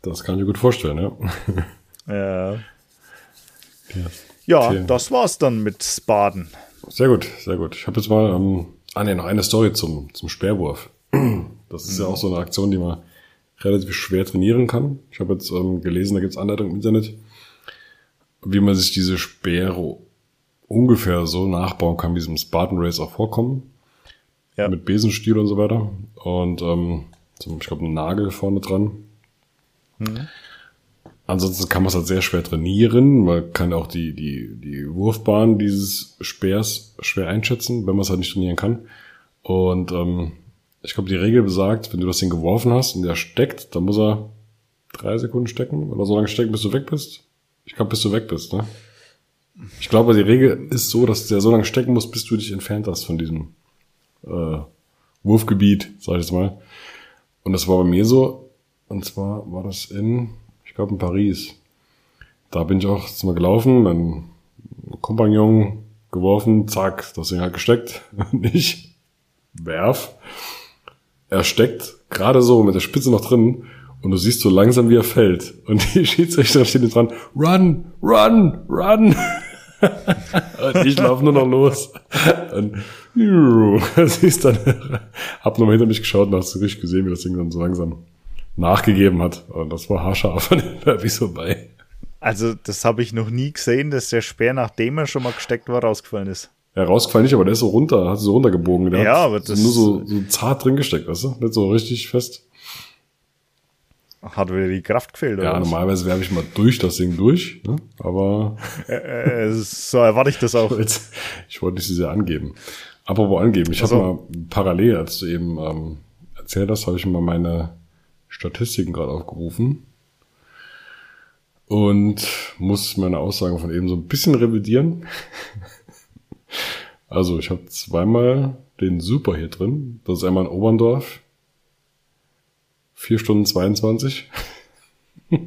Das kann ich mir gut vorstellen, ja. Ja. Ja, ja das war's dann mit Baden. Sehr gut, sehr gut. Ich habe jetzt mal, ähm, ah ne, noch eine Story zum, zum Speerwurf. Das ist mhm. ja auch so eine Aktion, die man relativ schwer trainieren kann. Ich habe jetzt ähm, gelesen, da gibt's Anleitungen im Internet, wie man sich diese Speere ungefähr so nachbauen kann, wie es im Spartan Race auch vorkommen. Ja. mit Besenstiel und so weiter. Und ähm, ich glaube, ein Nagel vorne dran. Mhm. Ansonsten kann man es halt sehr schwer trainieren. Man kann auch die, die, die Wurfbahn dieses Speers schwer einschätzen, wenn man es halt nicht trainieren kann. Und ähm, ich glaube, die Regel besagt, wenn du das Ding geworfen hast und der steckt, dann muss er drei Sekunden stecken oder so lange stecken, bis du weg bist. Ich glaube, bis du weg bist, ne? Ich glaube, die Regel ist so, dass der so lange stecken muss, bis du dich entfernt hast von diesem äh, Wurfgebiet, sag ich jetzt mal. Und das war bei mir so, und zwar war das in, ich glaube in Paris. Da bin ich auch jetzt mal gelaufen, dann Kompagnon geworfen, zack, das Ding hat gesteckt. Und ich werf. Er steckt gerade so mit der Spitze noch drin und du siehst so langsam, wie er fällt. Und die Schiedsrichter stehen dran, run, run, run. Und ich laufe nur noch los. Und siehst dann, hab nochmal hinter mich geschaut und hast du richtig gesehen, wie das Ding dann so langsam nachgegeben hat. Und das war haarscharf an den Derbys vorbei. Also, das habe ich noch nie gesehen, dass der Speer, nachdem er schon mal gesteckt war, rausgefallen ist. Ja, rausgefallen nicht, aber der ist so runter, hat so runtergebogen. Der ja, aber das nur so, so zart drin gesteckt, weißt du? Nicht so richtig fest. Hat wieder die Kraft gefehlt, oder? Ja, normalerweise werfe ich mal durch das Ding durch, ne? aber. Äh, äh, so erwarte ich das auch. Jetzt, ich wollte nicht so sehr angeben. Apropos angeben, ich also. habe mal parallel, als du eben ähm, erzählt hast, habe ich mal meine Statistiken gerade aufgerufen und muss meine Aussagen von eben so ein bisschen revidieren. also ich habe zweimal den Super hier drin. Das ist einmal in Oberndorf 4 Stunden 22.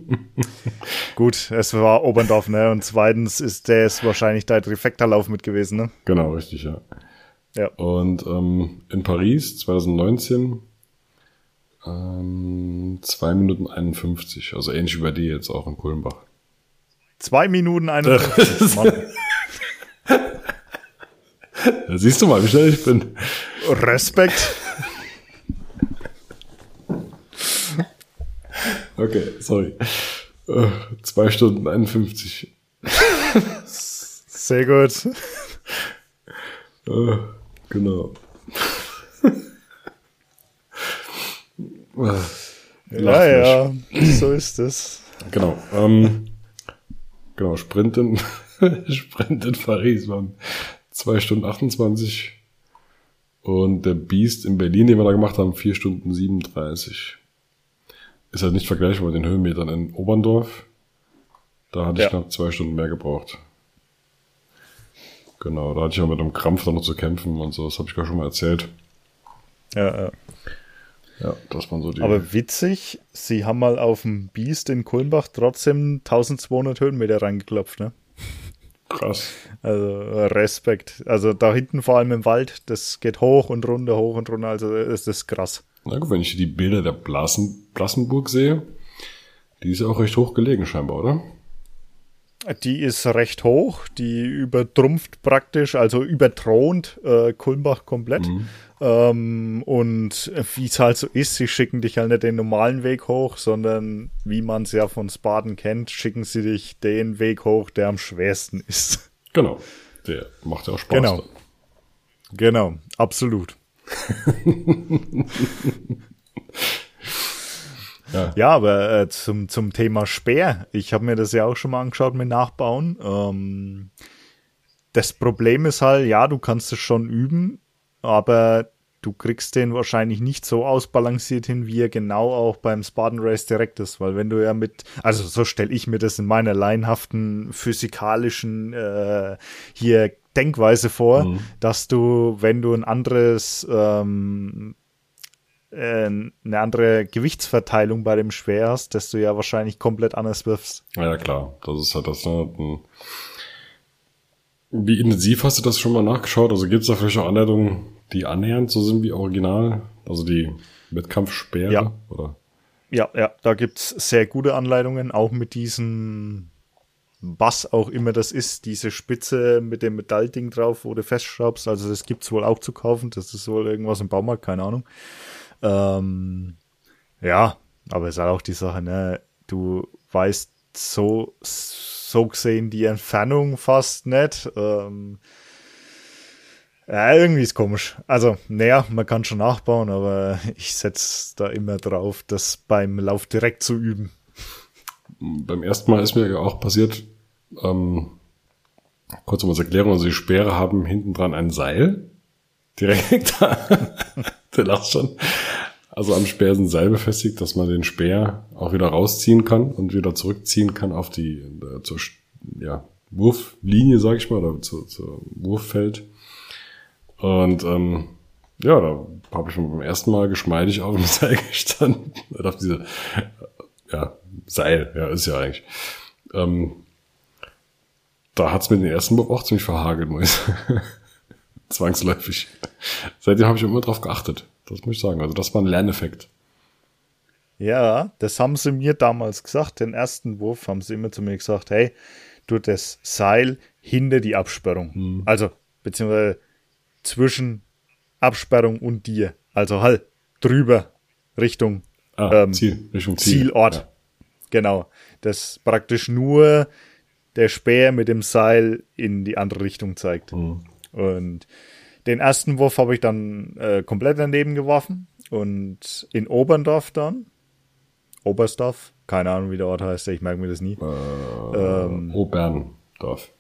Gut, es war Oberndorf, ne? Und zweitens ist der ist wahrscheinlich der Trifecta-Lauf mit gewesen, ne? Genau, richtig, ja. Ja. Und ähm, in Paris 2019 ähm, 2 Minuten 51, also ähnlich wie bei dir jetzt auch in Kulmbach. 2 Minuten 51, Mann. Da siehst du mal, wie schnell ich bin. Respekt. Okay, sorry. Uh, zwei Stunden 51. Sehr gut. Uh, genau. ja, ja, so ist es. Genau. Ähm, genau, Sprint in, Sprint in Paris waren zwei Stunden 28 und der Beast in Berlin, den wir da gemacht haben, vier Stunden 37 ist halt nicht vergleichbar mit den Höhenmetern in Oberndorf. Da hatte ja. ich knapp zwei Stunden mehr gebraucht. Genau, da hatte ich auch mit einem Krampf noch zu kämpfen und so, das habe ich gar schon mal erzählt. Ja, ja. Ja, das waren so die. Aber witzig, sie haben mal auf dem Biest in Kulmbach trotzdem 1200 Höhenmeter reingeklopft, ne? Krass. Also Respekt. Also da hinten vor allem im Wald, das geht hoch und runter, hoch und runter, also es ist krass. Na gut, wenn ich die Bilder der Blassen, Blassenburg sehe, die ist ja auch recht hoch gelegen scheinbar, oder? Die ist recht hoch, die übertrumpft praktisch, also überthront äh, Kulmbach komplett. Mhm. Ähm, und wie es halt so ist, sie schicken dich halt nicht den normalen Weg hoch, sondern wie man es ja von Spartan kennt, schicken sie dich den Weg hoch, der am schwersten ist. Genau, der macht ja auch Spaß. Genau, dann. genau, absolut. ja. ja. aber äh, zum, zum Thema Speer, ich habe mir das ja auch schon mal angeschaut mit Nachbauen. Ähm, das Problem ist halt, ja, du kannst es schon üben, aber du kriegst den wahrscheinlich nicht so ausbalanciert hin, wie er genau auch beim Spartan Race direkt ist, weil wenn du ja mit, also so stelle ich mir das in meiner laienhaften physikalischen äh, hier Denkweise vor, mhm. dass du, wenn du ein anderes ähm, äh, eine andere Gewichtsverteilung bei dem Schwer hast, dass du ja wahrscheinlich komplett anders wirfst. Ja, klar. Das ist halt das. Ne? Wie intensiv hast du das schon mal nachgeschaut? Also gibt es da vielleicht auch Anleitungen, die annähernd so sind wie original? Also die Wettkampfsperre? Ja. Oder? Ja, ja, da gibt's sehr gute Anleitungen, auch mit diesen was auch immer das ist, diese Spitze mit dem Metallding drauf, wo du festschraubst. Also das gibt's wohl auch zu kaufen. Das ist wohl irgendwas im Baumarkt, keine Ahnung. Ähm, ja, aber es ist halt auch die Sache, ne? Du weißt so, so gesehen die Entfernung fast nicht. Ähm, Ja, irgendwie ist komisch. Also, naja, man kann schon nachbauen, aber ich setze da immer drauf, das beim Lauf direkt zu üben. Beim ersten Mal ist mir ja auch passiert, ähm, kurz um als Erklärung, also die Speere haben hinten dran ein Seil. Direkt da. Der lacht schon. Also am Speer ist ein Seil befestigt, dass man den Speer auch wieder rausziehen kann und wieder zurückziehen kann auf die äh, zur ja, Wurflinie, sag ich mal, oder zu, zu Wurffeld. Und ähm, ja, da habe ich beim ersten Mal geschmeidig auf dem Seil gestanden. auf diese, ja, Seil, ja, ist ja eigentlich. Ähm, da hat's mir den ersten Wurf auch ziemlich verhagelt, muss. Zwangsläufig. Seitdem habe ich immer drauf geachtet. Das muss ich sagen. Also das war ein Lerneffekt. Ja, das haben sie mir damals gesagt. Den ersten Wurf haben sie immer zu mir gesagt, hey, du das Seil hinter die Absperrung. Hm. Also, beziehungsweise zwischen Absperrung und dir. Also halt drüber Richtung ah, ähm, Ziel, Richtung Ziel. Zielort. Ja. Genau. Das praktisch nur der Speer mit dem Seil in die andere Richtung zeigt. Mhm. Und den ersten Wurf habe ich dann äh, komplett daneben geworfen. Und in Oberndorf dann, Oberstdorf, keine Ahnung, wie der Ort heißt, ich merke mir das nie. Äh, ähm, Oberndorf.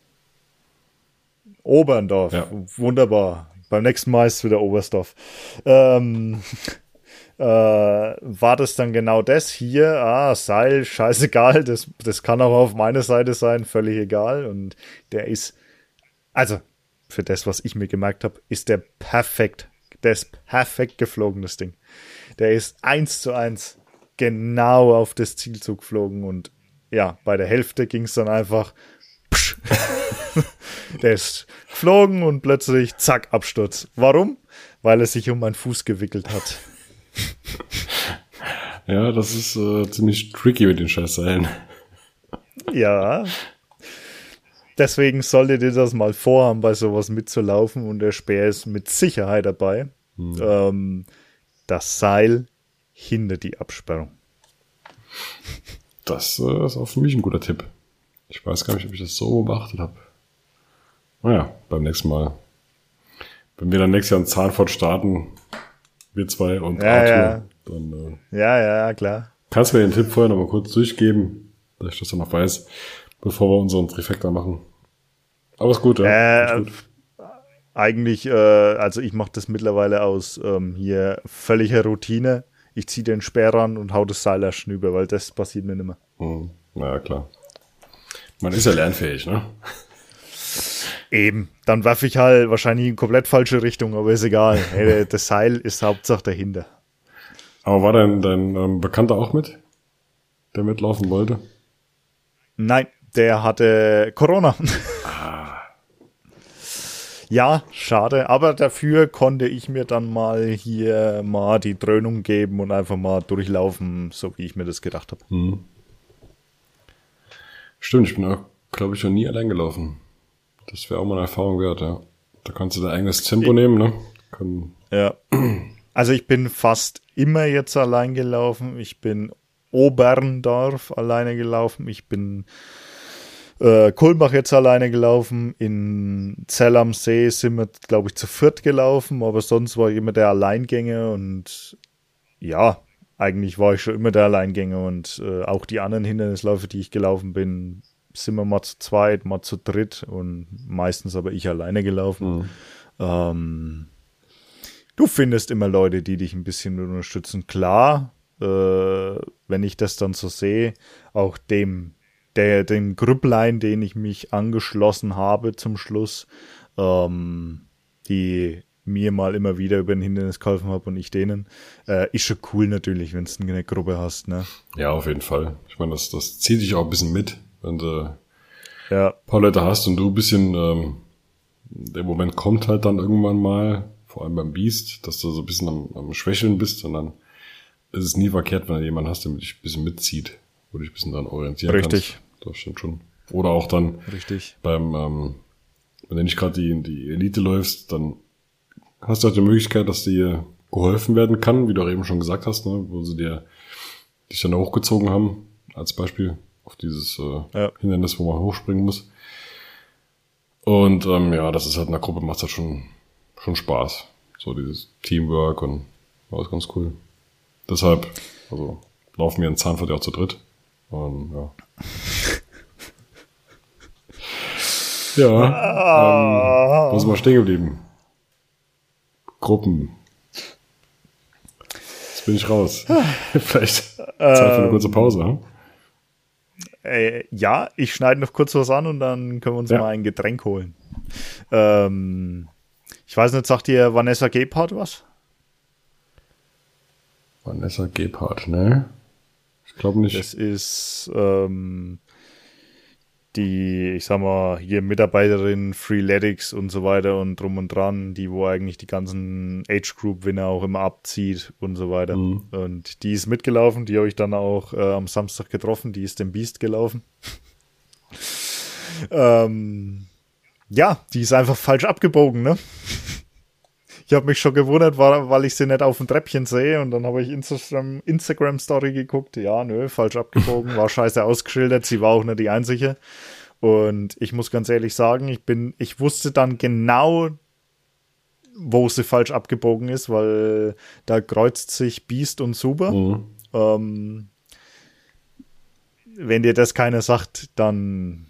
Oberndorf, ja. wunderbar. Beim nächsten Mal ist es wieder Oberstdorf. Ähm, äh, war das dann genau das hier? Ah, Seil, scheißegal, das, das kann auch auf meiner Seite sein, völlig egal. Und der ist, also für das, was ich mir gemerkt habe, ist der perfekt. Ist perfekt geflogen, das Ding. Der ist eins zu eins genau auf das Zielzug geflogen und ja, bei der Hälfte ging es dann einfach. Psch. der ist geflogen und plötzlich zack, Absturz. Warum? Weil er sich um meinen Fuß gewickelt hat. Ja, das ist äh, ziemlich tricky mit den Scheißseilen. Ja, Deswegen solltet ihr das mal vorhaben, bei sowas mitzulaufen und der Speer ist mit Sicherheit dabei. Hm. Ähm, das Seil hindert die Absperrung. Das äh, ist auch für mich ein guter Tipp. Ich weiß gar nicht, ob ich das so beachtet habe. Naja, beim nächsten Mal. Wenn wir dann nächstes Jahr in Zahnfurt starten, wir zwei und ja, Arthur, ja. dann äh, ja, ja, klar. Kannst du mir den Tipp vorher noch mal kurz durchgeben, dass ich das dann noch weiß bevor wir unseren Trifecta machen. Aber ist gut, ja. Äh, gut. Eigentlich, äh, also ich mache das mittlerweile aus ähm, hier völliger Routine. Ich ziehe den Speer ran und hau das Seil über, weil das passiert mir nicht mehr. Hm. Na klar. Man ist ja lernfähig, ne? Eben. Dann werfe ich halt wahrscheinlich in komplett falsche Richtung, aber ist egal. hey, das Seil ist Hauptsache dahinter. Aber war dein, dein ähm, Bekannter auch mit, der mitlaufen wollte? Nein, der hatte Corona. Ah. Ja, schade, aber dafür konnte ich mir dann mal hier mal die Dröhnung geben und einfach mal durchlaufen, so wie ich mir das gedacht habe. Hm. Stimmt, ich bin auch, glaube ich, noch nie allein gelaufen. Das wäre auch mal eine Erfahrung wert, ja. Da kannst du dein eigenes Tempo nehmen, ne? Kann ja. Also ich bin fast immer jetzt allein gelaufen. Ich bin Oberndorf alleine gelaufen. Ich bin äh, Kulmbach jetzt alleine gelaufen. In Zell am See sind wir, glaube ich, zu viert gelaufen, aber sonst war ich immer der Alleingänger und ja, eigentlich war ich schon immer der Alleingänger und äh, auch die anderen Hindernisläufe, die ich gelaufen bin, sind wir mal zu zweit, mal zu dritt und meistens aber ich alleine gelaufen. Mhm. Ähm, du findest immer Leute, die dich ein bisschen unterstützen. Klar, äh, wenn ich das dann so sehe, auch dem der, dem Grüpplein, den ich mich angeschlossen habe zum Schluss, ähm, die mir mal immer wieder über ein Hindernis geholfen habe und ich denen, äh, ist schon cool natürlich, wenn du eine Gruppe hast, ne? Ja, auf jeden Fall. Ich meine, das, das zieht dich auch ein bisschen mit, wenn du ja. ein paar Leute hast und du ein bisschen, ähm, der Moment kommt halt dann irgendwann mal, vor allem beim Beast, dass du so ein bisschen am, am Schwächeln bist und dann ist es nie verkehrt, wenn du jemanden hast, der dich ein bisschen mitzieht wo du dich ein bisschen dran orientieren Richtig. kannst. Das stimmt schon. Oder auch dann Richtig. beim, ähm, wenn du nicht gerade die, die Elite läufst, dann hast du halt die Möglichkeit, dass dir geholfen werden kann, wie du auch eben schon gesagt hast, ne, wo sie dir dich dann hochgezogen haben, als Beispiel auf dieses äh, ja. Hindernis, wo man hochspringen muss. Und ähm, ja, das ist halt in der Gruppe macht halt schon, schon Spaß. So dieses Teamwork und war das ganz cool. Deshalb, also laufen wir in Zahnfurt ja auch zu dritt. Und ja. ja, ähm, wo sind wir stehen geblieben? Gruppen. Jetzt bin ich raus. Vielleicht Zeit für eine kurze Pause. Hm? Äh, ja, ich schneide noch kurz was an und dann können wir uns ja. mal ein Getränk holen. Ähm, ich weiß nicht, sagt dir Vanessa Gebhardt was? Vanessa Gebhardt, ne? Ich glaube nicht. Das ist ähm, die, ich sag mal, hier Mitarbeiterin Freeletics und so weiter und drum und dran, die wo eigentlich die ganzen Age Group Winner auch immer abzieht und so weiter. Mhm. Und die ist mitgelaufen, die habe ich dann auch äh, am Samstag getroffen, die ist dem Beast gelaufen. ähm, ja, die ist einfach falsch abgebogen, ne? Ich habe mich schon gewundert, weil ich sie nicht auf dem Treppchen sehe und dann habe ich Instagram, Instagram Story geguckt. Ja, nö, falsch abgebogen, war scheiße ausgeschildert. Sie war auch nicht die einzige. Und ich muss ganz ehrlich sagen, ich bin, ich wusste dann genau, wo sie falsch abgebogen ist, weil da kreuzt sich Beast und Super. Mhm. Ähm, wenn dir das keiner sagt, dann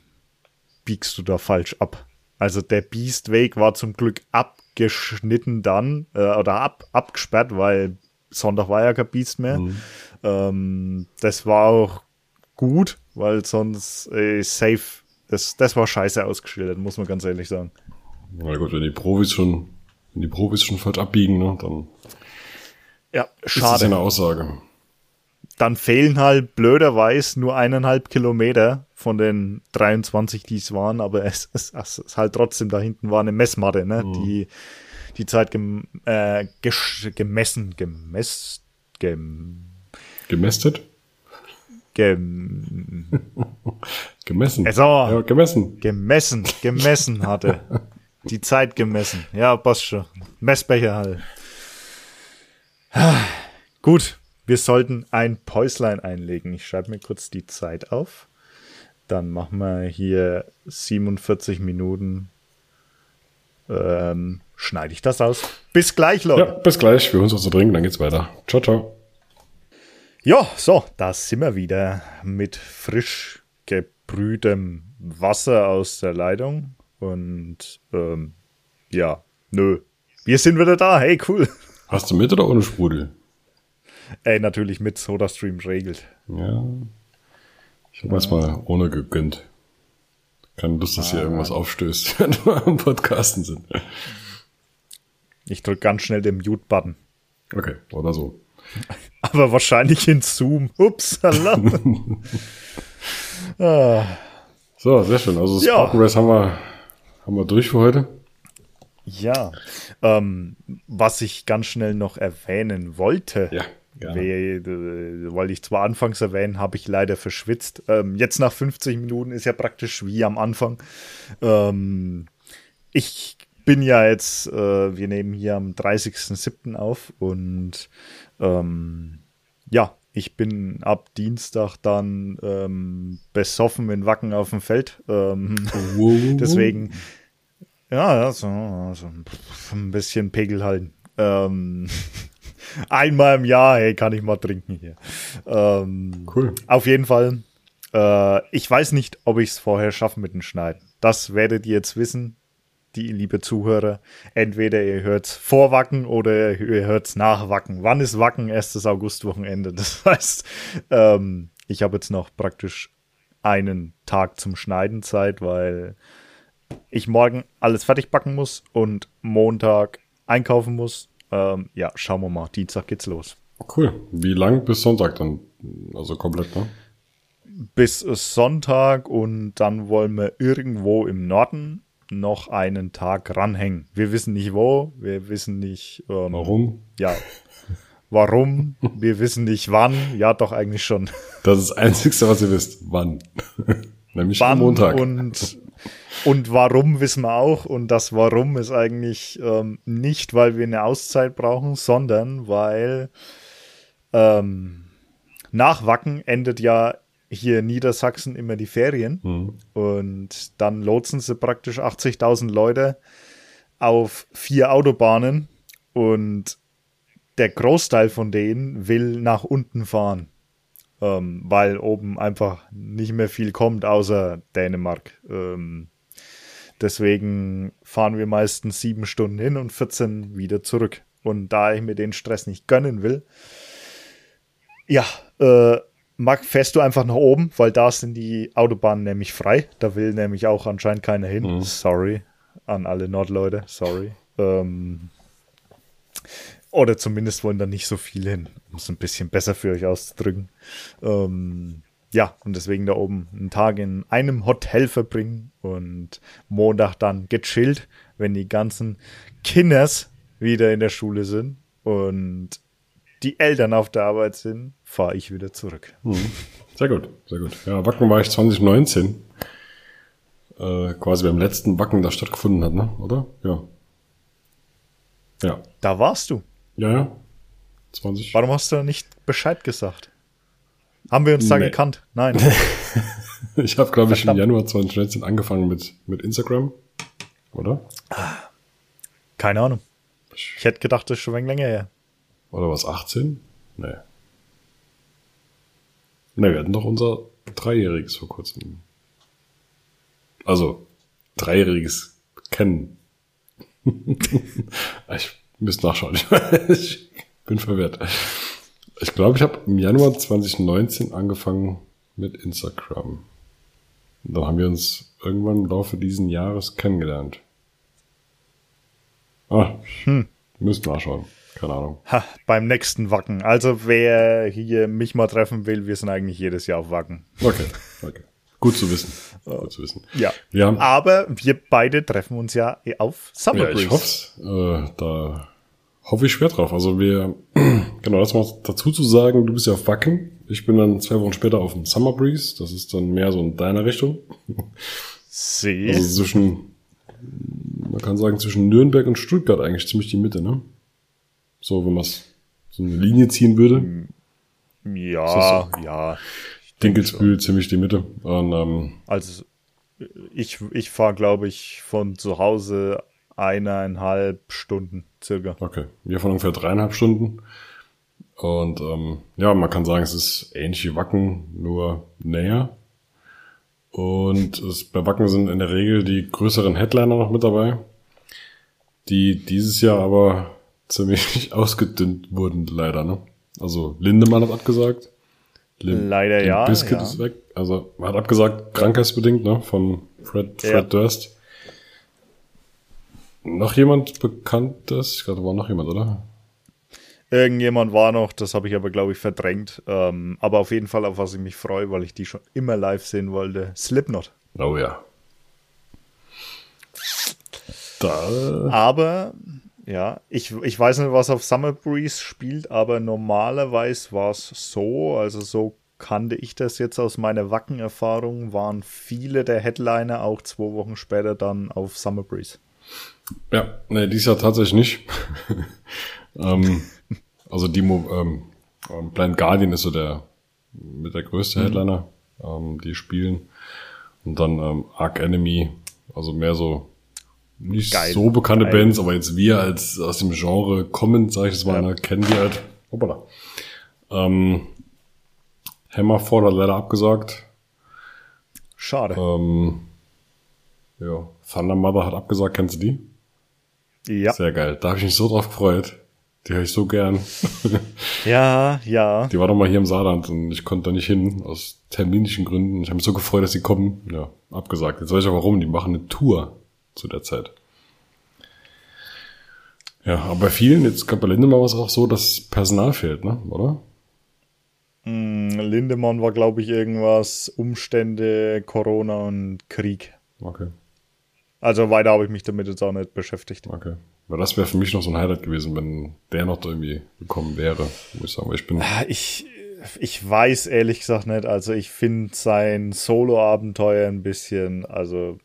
biegst du da falsch ab. Also der Beast-Weg war zum Glück ab geschnitten dann äh, oder ab, abgesperrt, weil Sonntag war ja kein Beast mehr. Mhm. Ähm, das war auch gut, weil sonst äh, safe, das, das war scheiße ausgeschildert, muss man ganz ehrlich sagen. Na gut, wenn die Profis schon, wenn die Profis schon falsch abbiegen, ne, dann ja, schade. ist das eine Aussage dann fehlen halt blöderweise nur eineinhalb Kilometer von den 23, die es waren, aber es, ist halt trotzdem da hinten war eine Messmatte, ne, mhm. die die Zeit gem, äh, gemessen, gemess, gem, gemästet? Gem, gemessen. Also, ja, gemessen. Gemessen, gemessen hatte. die Zeit gemessen. Ja, passt schon. Messbecher halt. Gut, wir sollten ein Päuslein einlegen. Ich schreibe mir kurz die Zeit auf. Dann machen wir hier 47 Minuten. Ähm, schneide ich das aus. Bis gleich, Leute. Ja, bis gleich. Wir holen uns was zu trinken, dann geht's weiter. Ciao, ciao. Ja, so, da sind wir wieder mit frisch gebrühtem Wasser aus der Leitung. Und ähm, ja, nö. Wir sind wieder da. Hey, cool. Hast du mit oder ohne Sprudel? Ey, natürlich mit SodaStream regelt. Ja. Ich habe ja. mal ohne gegönnt. Keine Lust, dass ah, hier irgendwas aufstößt, wenn wir am Podcasten sind. Ich drücke ganz schnell den Mute-Button. Okay, oder so. Aber wahrscheinlich in Zoom. Ups, ah. So, sehr schön. Also das ja. Race haben wir, haben wir durch für heute. Ja, ähm, was ich ganz schnell noch erwähnen wollte, ja. Wie, wollte ich zwar anfangs erwähnen, habe ich leider verschwitzt. Ähm, jetzt nach 50 Minuten ist ja praktisch wie am Anfang. Ähm, ich bin ja jetzt, äh, wir nehmen hier am 30.07. auf und ähm, ja, ich bin ab Dienstag dann ähm, besoffen in Wacken auf dem Feld. Ähm, deswegen, ja, so, so ein bisschen Pegel halten. Ähm, Einmal im Jahr, hey, kann ich mal trinken hier. Ähm, cool. Auf jeden Fall. Äh, ich weiß nicht, ob ich es vorher schaffe mit dem Schneiden. Das werdet ihr jetzt wissen, die liebe Zuhörer. Entweder ihr hört's vor Wacken oder ihr hört's nach Wacken. Wann ist Wacken? Erstes Augustwochenende. Das heißt, ähm, ich habe jetzt noch praktisch einen Tag zum Schneiden Zeit, weil ich morgen alles fertig backen muss und Montag einkaufen muss ähm, ja, schauen wir mal. Dienstag geht's los. Cool. Wie lang bis Sonntag dann? Also komplett, ne? Bis Sonntag und dann wollen wir irgendwo im Norden noch einen Tag ranhängen. Wir wissen nicht wo, wir wissen nicht ähm, warum. Ja, warum, wir wissen nicht wann. Ja, doch eigentlich schon. Das ist das Einzige, was ihr wisst. Wann? Nämlich wann am Montag. Und und warum wissen wir auch. Und das Warum ist eigentlich ähm, nicht, weil wir eine Auszeit brauchen, sondern weil ähm, nach Wacken endet ja hier in Niedersachsen immer die Ferien. Mhm. Und dann lotsen sie praktisch 80.000 Leute auf vier Autobahnen und der Großteil von denen will nach unten fahren, ähm, weil oben einfach nicht mehr viel kommt außer Dänemark. Ähm, deswegen fahren wir meistens sieben Stunden hin und 14 wieder zurück. Und da ich mir den Stress nicht gönnen will, ja, äh, Marc, fährst du einfach nach oben, weil da sind die Autobahnen nämlich frei. Da will nämlich auch anscheinend keiner hin. Mhm. Sorry an alle Nordleute, sorry. Ähm, oder zumindest wollen da nicht so viele hin, um es ein bisschen besser für euch auszudrücken. Ähm, ja, und deswegen da oben einen Tag in einem Hotel verbringen und Montag dann gechillt, wenn die ganzen Kinders wieder in der Schule sind und die Eltern auf der Arbeit sind, fahre ich wieder zurück. Mhm. Sehr gut, sehr gut. Ja, Wacken war ich 2019. Äh, quasi beim letzten Wacken, das stattgefunden hat, ne? Oder? Ja. Ja. Da warst du. Ja, ja. 20. Warum hast du nicht Bescheid gesagt? Haben wir uns da gekannt? Nein. ich habe, glaube ich, im Januar 2019 angefangen mit, mit Instagram. Oder? Keine Ahnung. Ich hätte gedacht, das ist schon ein länger her. Oder was, 18? Nee. Ne, wir hatten doch unser Dreijähriges vor kurzem. Also, Dreijähriges kennen. ich müsste nachschauen. ich bin verwirrt. Ich glaube, ich habe im Januar 2019 angefangen mit Instagram. Und dann haben wir uns irgendwann im Laufe dieses Jahres kennengelernt. Ah, hm. müsst nachschauen. Keine Ahnung. Ha, beim nächsten Wacken. Also wer hier mich mal treffen will, wir sind eigentlich jedes Jahr auf Wacken. Okay, okay. Gut zu wissen. Gut zu wissen. Ja. Wir haben, Aber wir beide treffen uns ja auf Summer ja, Ich hoffe äh, Da hoffe ich schwer drauf. Also wir, genau, das mal dazu zu sagen, du bist ja auf Wacken. Ich bin dann zwei Wochen später auf dem Summer Breeze. Das ist dann mehr so in deiner Richtung. See. Also zwischen, man kann sagen, zwischen Nürnberg und Stuttgart eigentlich ziemlich die Mitte, ne? So, wenn man so eine Linie ziehen würde. Ja, so? ja. Dinkelsbühl, ziemlich die Mitte. Und, ähm, also ich, ich fahre, glaube ich, von zu Hause eineinhalb Stunden circa. Okay, wir fahren ungefähr dreieinhalb Stunden. Und ähm, ja, man kann sagen, es ist ähnlich wie Wacken, nur näher. Und es, bei Wacken sind in der Regel die größeren Headliner noch mit dabei, die dieses Jahr aber ziemlich ausgedünnt wurden, leider. Ne? Also Lindemann hat abgesagt. Lim leider ja. Biscuit ja. ist weg. Also hat abgesagt, krankheitsbedingt, ne? Von Fred, Fred ja. Durst. Noch jemand Bekanntes? Ich glaube, da war noch jemand, oder? Irgendjemand war noch, das habe ich aber, glaube ich, verdrängt. Ähm, aber auf jeden Fall, auf was ich mich freue, weil ich die schon immer live sehen wollte. Slipknot. Oh ja. Da. Aber ja, ich, ich weiß nicht, was auf Summer Breeze spielt, aber normalerweise war es so, also so kannte ich das jetzt aus meiner Wacken-Erfahrung, waren viele der Headliner auch zwei Wochen später dann auf Summer Breeze. Ja, nee, dies Jahr tatsächlich nicht. ähm, also die ähm, ähm, Blind Guardian ist so der mit der größte mhm. Headliner, ähm, die spielen. Und dann ähm, Arc Enemy, also mehr so nicht Geil. so bekannte Geil. Bands, aber jetzt wir als aus dem Genre kommen, sage ich es mal, ja. ne, kennen die halt. Hoppala. Ähm, Hammerfall hat leider abgesagt. Schade. Ähm, ja, Thunder Mother hat abgesagt, kennst du die? Ja. Sehr geil. Da habe ich mich so drauf gefreut. Die höre ich so gern. ja, ja. Die war doch mal hier im Saarland und ich konnte da nicht hin, aus terminischen Gründen. Ich habe mich so gefreut, dass sie kommen. Ja, abgesagt. Jetzt weiß ich auch warum. Die machen eine Tour zu der Zeit. Ja, aber bei vielen, jetzt gerade bei Lindemann war es auch so, dass Personal fehlt, ne? oder? Mm, Lindemann war, glaube ich, irgendwas Umstände, Corona und Krieg. Okay. Also weiter habe ich mich damit jetzt auch nicht beschäftigt. Okay. Weil das wäre für mich noch so ein Highlight gewesen, wenn der noch irgendwie gekommen wäre, muss ich sagen. Ich bin. Ah, ich, ich weiß ehrlich gesagt nicht. Also ich finde sein Solo-Abenteuer ein bisschen, also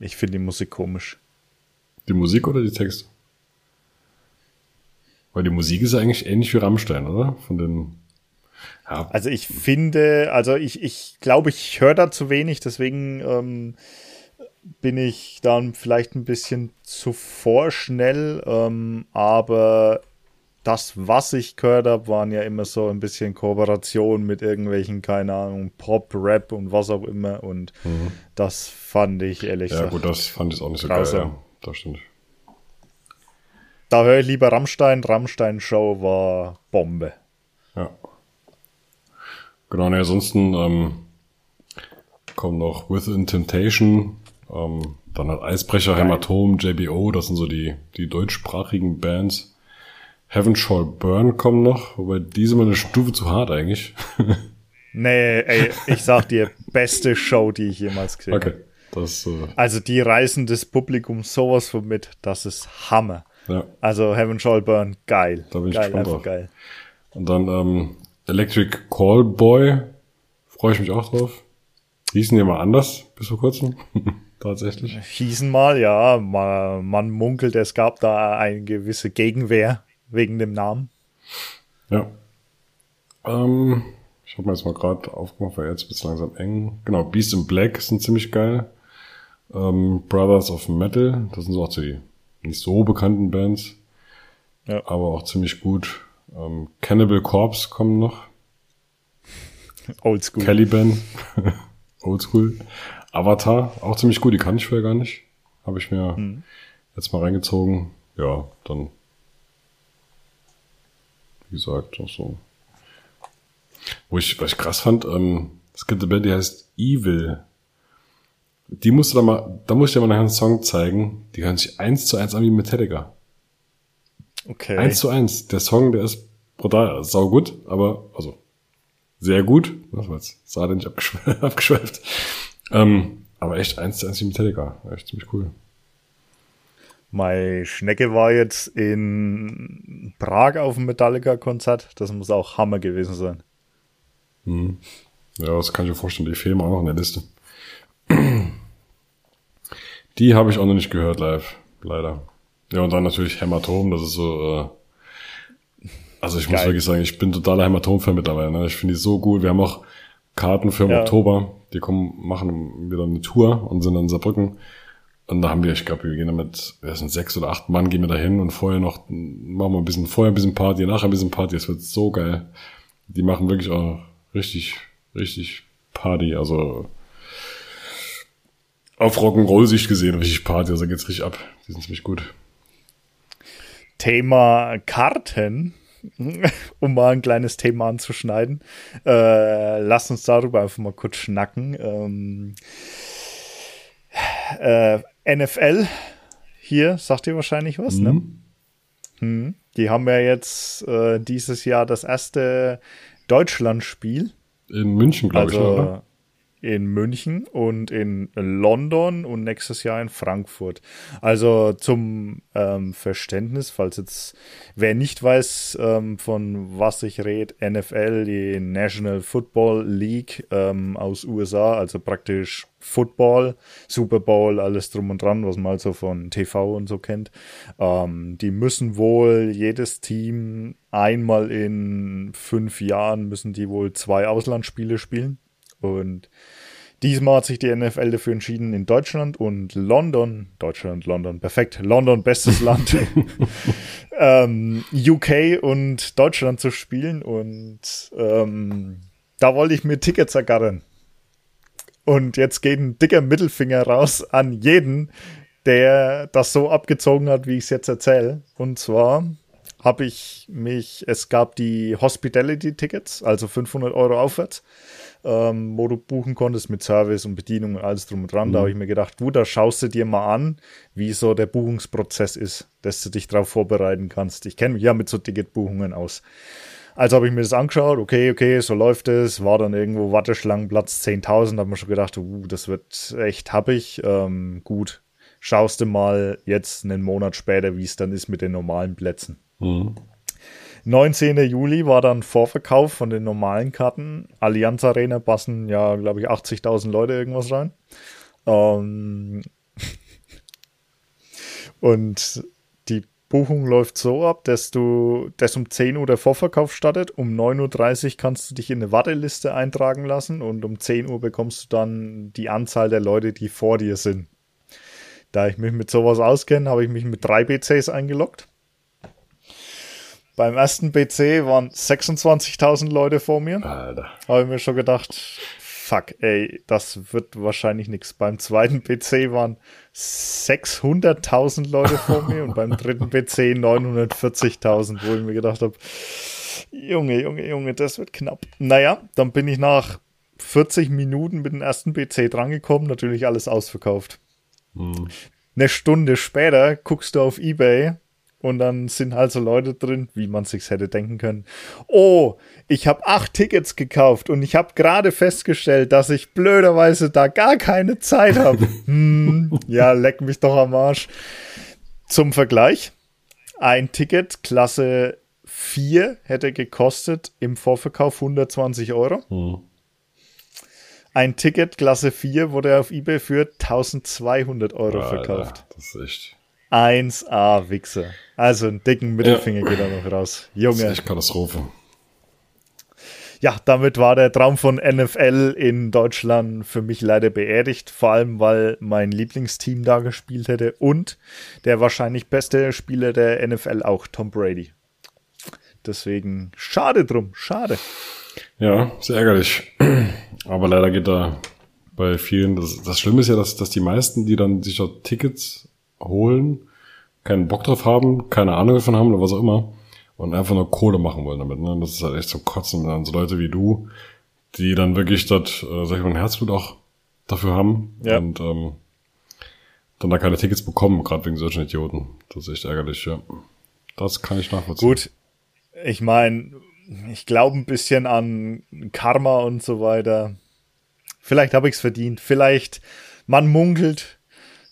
ich finde die Musik komisch. Die Musik oder die Texte? Weil die Musik ist eigentlich ähnlich wie Rammstein, oder? Von den. Ja. Also ich finde, also ich, ich glaube, ich höre da zu wenig, deswegen ähm, bin ich dann vielleicht ein bisschen zu vorschnell, ähm, aber das, was ich gehört habe, waren ja immer so ein bisschen Kooperationen mit irgendwelchen, keine Ahnung, Pop, Rap und was auch immer. Und mhm. das fand ich ehrlich gesagt. Ja, gut, das fand ich auch nicht so geil. Ja, das stimmt. Da höre ich lieber Rammstein. Rammstein Show war Bombe. Ja. Genau, ne, ansonsten ähm, kommen noch Within Temptation, ähm, dann hat Eisbrecher, Geil. Hämatom, JBO, das sind so die, die deutschsprachigen Bands. Heaven Shall Burn kommen noch, wobei die sind mal eine Stufe zu hart eigentlich. nee, ey, ich sag dir, beste Show, die ich jemals gesehen habe. Okay. Das, äh also die reißen das Publikum sowas von mit, das ist Hammer. Ja. Also Heaven Shall Burn, geil. Da bin ich geil, gespannt drauf. Geil. Und dann ähm, Electric Callboy, freue ich mich auch drauf. Hießen die mal anders bis vor kurzem? Tatsächlich. Hießen mal, ja. Man, man munkelt, es gab da eine gewisse Gegenwehr wegen dem Namen. Ja. Ähm, ich habe mir jetzt mal gerade aufgemacht, weil jetzt wird langsam eng. Genau, Beast in Black sind ziemlich geil. Ähm, Brothers of Metal, das sind so auch die nicht so bekannten Bands. Ja. Aber auch ziemlich gut. Ähm, Cannibal Corpse kommen noch. Oldschool. Caliban. Oldschool. Avatar, auch ziemlich gut. Die kann ich vorher gar nicht. Habe ich mir hm. jetzt mal reingezogen. Ja, dann wie gesagt, auch so. Wo ich, was ich krass fand, ähm, es gibt eine Band, die heißt Evil. Die musst du da mal, da muss ich dir mal nachher einen Song zeigen. Die hören sich eins zu eins an wie Metallica. Okay. Eins zu eins. Der Song, der ist brutal, sau gut, aber, also, sehr gut. Was war jetzt? Sah der nicht abgeschweift. Ähm, aber echt eins zu eins wie Metallica. Echt ziemlich cool. Meine Schnecke war jetzt in Prag auf dem Metallica-Konzert. Das muss auch Hammer gewesen sein. Hm. Ja, das kann ich mir vorstellen. Die fehlen auch noch in der Liste. Die habe ich auch noch nicht gehört live. Leider. Ja, und dann natürlich Hämatom. Das ist so... Äh, also ich Geil. muss wirklich sagen, ich bin totaler Hämatom-Fan mittlerweile. Ne? Ich finde die so gut. Wir haben auch Karten für im ja. Oktober. Die kommen, machen wieder eine Tour und sind in Saarbrücken. Und da haben wir, ich glaube, wir gehen damit, wir sind sechs oder acht Mann, gehen wir da hin und vorher noch, machen wir ein bisschen, vorher ein bisschen Party, nachher ein bisschen Party. Es wird so geil. Die machen wirklich auch richtig, richtig Party. Also auf Rock'n'Roll sich gesehen, richtig Party. Also geht's richtig ab. Die sind ziemlich gut. Thema Karten, um mal ein kleines Thema anzuschneiden. Äh, lass uns darüber einfach mal kurz schnacken. Ähm, äh, NFL hier, sagt ihr wahrscheinlich was, ne? mhm. ne? Hm. Die haben ja jetzt äh, dieses Jahr das erste Deutschlandspiel. In München, glaube also, ich, oder? In München und in London und nächstes Jahr in Frankfurt. Also zum ähm, Verständnis, falls jetzt wer nicht weiß, ähm, von was ich rede, NFL, die National Football League ähm, aus USA, also praktisch Football, Super Bowl, alles drum und dran, was man also von TV und so kennt. Ähm, die müssen wohl jedes Team einmal in fünf Jahren müssen die wohl zwei Auslandsspiele spielen. Und diesmal hat sich die NFL dafür entschieden, in Deutschland und London, Deutschland, London, perfekt, London, bestes Land, ähm, UK und Deutschland zu spielen. Und ähm, da wollte ich mir Tickets ergattern. Und jetzt geht ein dicker Mittelfinger raus an jeden, der das so abgezogen hat, wie ich es jetzt erzähle. Und zwar habe ich mich, es gab die Hospitality-Tickets, also 500 Euro aufwärts ähm, wo du buchen konntest mit Service und Bedienung und alles drum und dran. Mhm. Da habe ich mir gedacht, gut, da schaust du dir mal an, wie so der Buchungsprozess ist, dass du dich darauf vorbereiten kannst. Ich kenne mich ja mit so Ticketbuchungen aus. Also habe ich mir das angeschaut, okay, okay, so läuft es, war dann irgendwo Warteschlangenplatz 10.000, da habe ich schon gedacht, uh, das wird echt happig. Ähm, gut, schaust du mal jetzt einen Monat später, wie es dann ist mit den normalen Plätzen. Mhm. 19. Juli war dann Vorverkauf von den normalen Karten. Allianz Arena passen ja, glaube ich, 80.000 Leute irgendwas rein. Ähm und die Buchung läuft so ab, dass du, dass um 10 Uhr der Vorverkauf startet, um 9.30 Uhr kannst du dich in eine Warteliste eintragen lassen und um 10 Uhr bekommst du dann die Anzahl der Leute, die vor dir sind. Da ich mich mit sowas auskenne, habe ich mich mit drei BCs eingeloggt. Beim ersten BC waren 26.000 Leute vor mir. Alter. Habe ich mir schon gedacht, fuck, ey, das wird wahrscheinlich nichts. Beim zweiten PC waren 600.000 Leute vor mir und beim dritten PC 940.000, wo ich mir gedacht habe, Junge, Junge, Junge, das wird knapp. Naja, dann bin ich nach 40 Minuten mit dem ersten PC drangekommen, natürlich alles ausverkauft. Hm. Eine Stunde später guckst du auf Ebay und dann sind halt so Leute drin, wie man sich's hätte denken können. Oh, ich habe acht Tickets gekauft und ich habe gerade festgestellt, dass ich blöderweise da gar keine Zeit habe. hm, ja, leck mich doch am Arsch. Zum Vergleich, ein Ticket Klasse 4 hätte gekostet im Vorverkauf 120 Euro. Hm. Ein Ticket Klasse 4 wurde auf eBay für 1200 Euro Alter, verkauft. Das ist echt 1A Wichser. Also einen dicken Mittelfinger ja. geht da noch raus. Junge. Das ist echt Katastrophe. Ja, damit war der Traum von NFL in Deutschland für mich leider beerdigt. Vor allem, weil mein Lieblingsteam da gespielt hätte und der wahrscheinlich beste Spieler der NFL auch, Tom Brady. Deswegen schade drum, schade. Ja, sehr ärgerlich. Aber leider geht da bei vielen, das, das Schlimme ist ja, dass, dass die meisten, die dann sich dort Tickets holen, keinen Bock drauf haben, keine Ahnung davon haben oder was auch immer und einfach nur Kohle machen wollen damit. Ne? Das ist halt echt zum Kotzen, wenn dann so Leute wie du, die dann wirklich das, äh, sag ich mal, ein Herzblut auch dafür haben ja. und ähm, dann da keine Tickets bekommen, gerade wegen solchen Idioten. Das ist echt ärgerlich, ja. Das kann ich nachvollziehen. Gut, ich meine, ich glaube ein bisschen an Karma und so weiter. Vielleicht habe ich es verdient. Vielleicht, man munkelt,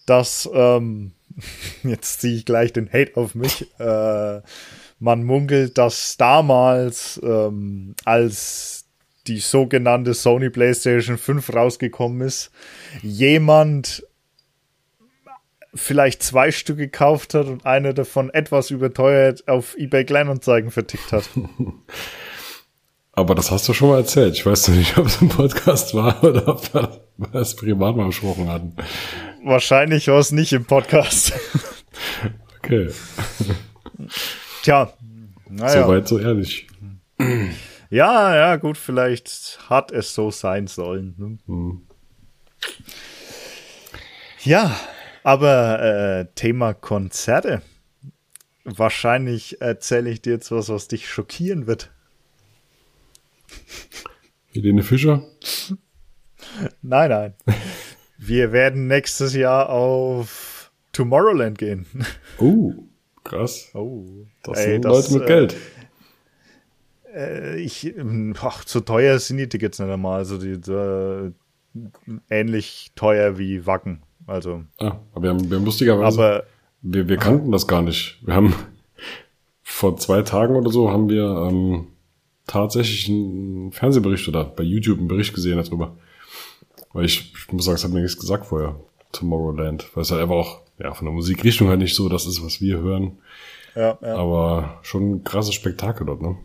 dass ähm, jetzt ziehe ich gleich den Hate auf mich. Äh, man munkelt, dass damals, ähm, als die sogenannte Sony PlayStation 5 rausgekommen ist, jemand vielleicht zwei Stück gekauft hat und eine davon etwas überteuert auf eBay Kleinanzeigen vertickt hat. Aber das hast du schon mal erzählt. Ich weiß nicht, ob es im Podcast war oder ob wir das privat mal besprochen hatten. Wahrscheinlich war es nicht im Podcast. okay. Tja, naja. Soweit so ehrlich. Ja, ja, gut, vielleicht hat es so sein sollen. Ne? Hm. Ja, aber äh, Thema Konzerte. Wahrscheinlich erzähle ich dir jetzt was, was dich schockieren wird. Helene Fischer? nein, nein. Wir werden nächstes Jahr auf Tomorrowland gehen. Oh, krass. Oh, das ey, sind das, Leute mit äh, Geld. Äh, ich, ach, zu teuer sind die Tickets nicht einmal. Also die, äh, ähnlich teuer wie Wacken. Also. Ah, aber wir haben, wir haben lustigerweise, aber, wir, wir kannten das gar nicht. Wir haben vor zwei Tagen oder so haben wir ähm, tatsächlich einen Fernsehbericht oder bei YouTube einen Bericht gesehen darüber. Weil ich, ich muss sagen, es hat mir nichts gesagt vorher. Tomorrowland. Weil es halt einfach auch, ja, von der Musikrichtung halt nicht so das ist, was wir hören. Ja, ja. Aber schon ein krasses Spektakel dort, ne?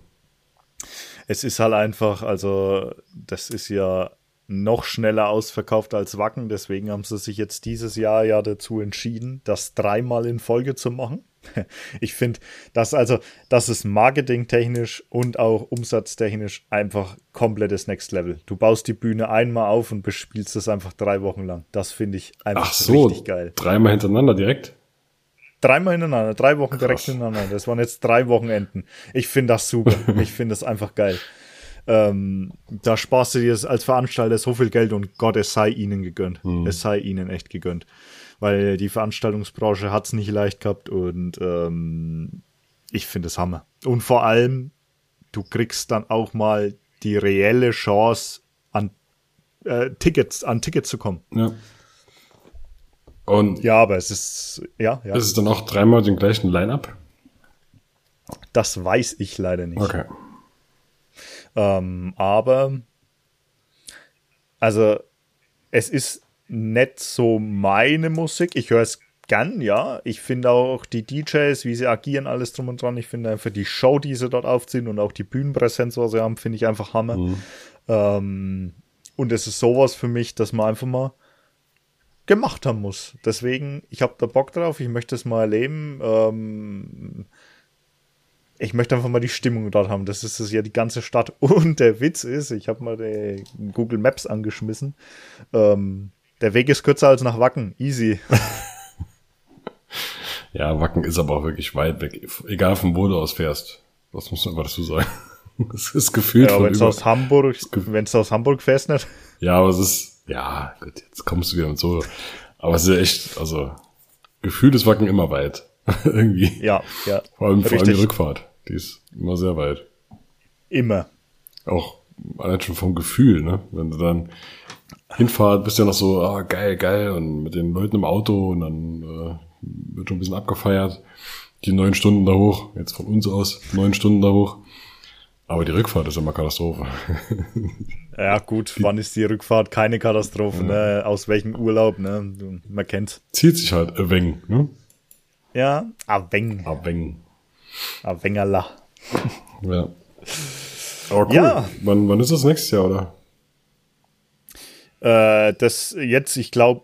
Es ist halt einfach, also, das ist ja noch schneller ausverkauft als Wacken. Deswegen haben sie sich jetzt dieses Jahr ja dazu entschieden, das dreimal in Folge zu machen. Ich finde, dass also, das ist marketingtechnisch und auch umsatztechnisch einfach komplettes Next Level. Du baust die Bühne einmal auf und bespielst es einfach drei Wochen lang. Das finde ich einfach Ach so, richtig geil. Dreimal hintereinander direkt? Dreimal hintereinander, drei Wochen Krass. direkt hintereinander. Das waren jetzt drei Wochenenden. Ich finde das super. ich finde das einfach geil. Ähm, da sparst du dir als Veranstalter so viel Geld und Gott, es sei ihnen gegönnt. Hm. Es sei ihnen echt gegönnt weil die Veranstaltungsbranche hat es nicht leicht gehabt und ähm, ich finde es Hammer. Und vor allem, du kriegst dann auch mal die reelle Chance, an äh, Tickets, an Tickets zu kommen. Ja. Und ja, aber es ist, ja, ja. Ist es dann auch dreimal den gleichen Line-Up? Das weiß ich leider nicht. Okay. Ähm, aber, also, es ist nicht so meine Musik. Ich höre es gern, ja. Ich finde auch die DJs, wie sie agieren, alles drum und dran. Ich finde einfach die Show, die sie dort aufziehen und auch die Bühnenpräsenz, was sie haben, finde ich einfach Hammer. Mhm. Ähm, und es ist sowas für mich, dass man einfach mal gemacht haben muss. Deswegen, ich habe da Bock drauf, ich möchte es mal erleben. Ähm, ich möchte einfach mal die Stimmung dort haben. Das ist es ja die ganze Stadt. Und der Witz ist, ich habe mal die Google Maps angeschmissen. Ähm, der Weg ist kürzer als nach Wacken. Easy. ja, Wacken ist aber auch wirklich weit weg. Egal von wo du aus fährst. Das muss man einfach dazu sagen. Es ist gefühlt ja, wenn es aus Hamburg, wenn es aus Hamburg fährst nicht. Ja, aber es ist, ja, gut, jetzt kommst du wieder und so. Aber es ist ja echt, also, gefühlt ist Wacken immer weit. Irgendwie. Ja, ja. Vor allem, vor allem die Rückfahrt. Die ist immer sehr weit. Immer. Auch allein schon vom Gefühl, ne? Wenn du dann hinfahrt, bist ja noch so, ah, geil, geil, und mit den Leuten im Auto und dann äh, wird schon ein bisschen abgefeiert. Die neun Stunden da hoch, jetzt von uns aus, neun Stunden da hoch. Aber die Rückfahrt ist immer Katastrophe. Ja, gut, wann ist die Rückfahrt keine Katastrophe, ja. ne? Aus welchem Urlaub, ne? Man kennt's. Zieht sich halt ein wenig, ne? Ja, a wenig. Wengerla. Ja. Aber cool. Ja. Wann, wann ist das nächstes Jahr, oder? Äh, das jetzt, ich glaube,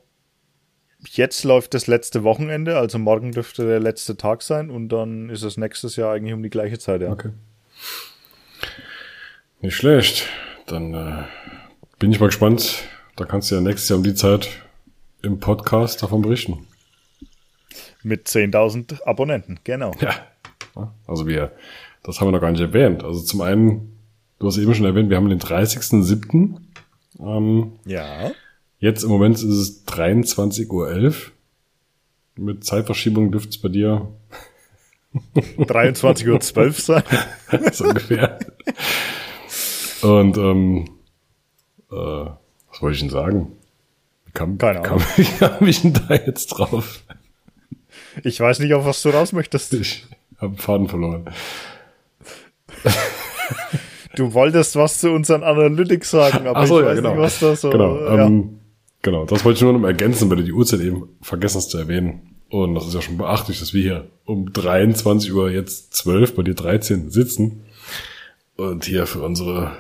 jetzt läuft das letzte Wochenende, also morgen dürfte der letzte Tag sein und dann ist es nächstes Jahr eigentlich um die gleiche Zeit, ja. Okay. Nicht schlecht. Dann äh, bin ich mal gespannt. Da kannst du ja nächstes Jahr um die Zeit im Podcast davon berichten. Mit 10.000 Abonnenten, genau. Ja. Also wir, das haben wir noch gar nicht erwähnt. Also zum einen, du hast eben schon erwähnt, wir haben den 30.07. Ähm, ja. Jetzt im Moment ist es 23.11 Uhr. Mit Zeitverschiebung dürfte es bei dir 23.12 Uhr sein. so ungefähr. Und ähm, äh, was wollte ich denn sagen? Wie kam, Keine Ahnung. Kam, kam ich denn da jetzt drauf? Ich weiß nicht, auf was du raus möchtest. Ich habe Faden verloren. Du wolltest was zu unseren Analytics sagen, aber so, ich weiß ja, genau. nicht, was da so... Genau, ja. ähm, genau, das wollte ich nur noch ergänzen, weil du die Uhrzeit eben vergessen hast zu erwähnen. Und das ist ja schon beachtlich, dass wir hier um 23 Uhr jetzt 12, bei dir 13 sitzen und hier für unsere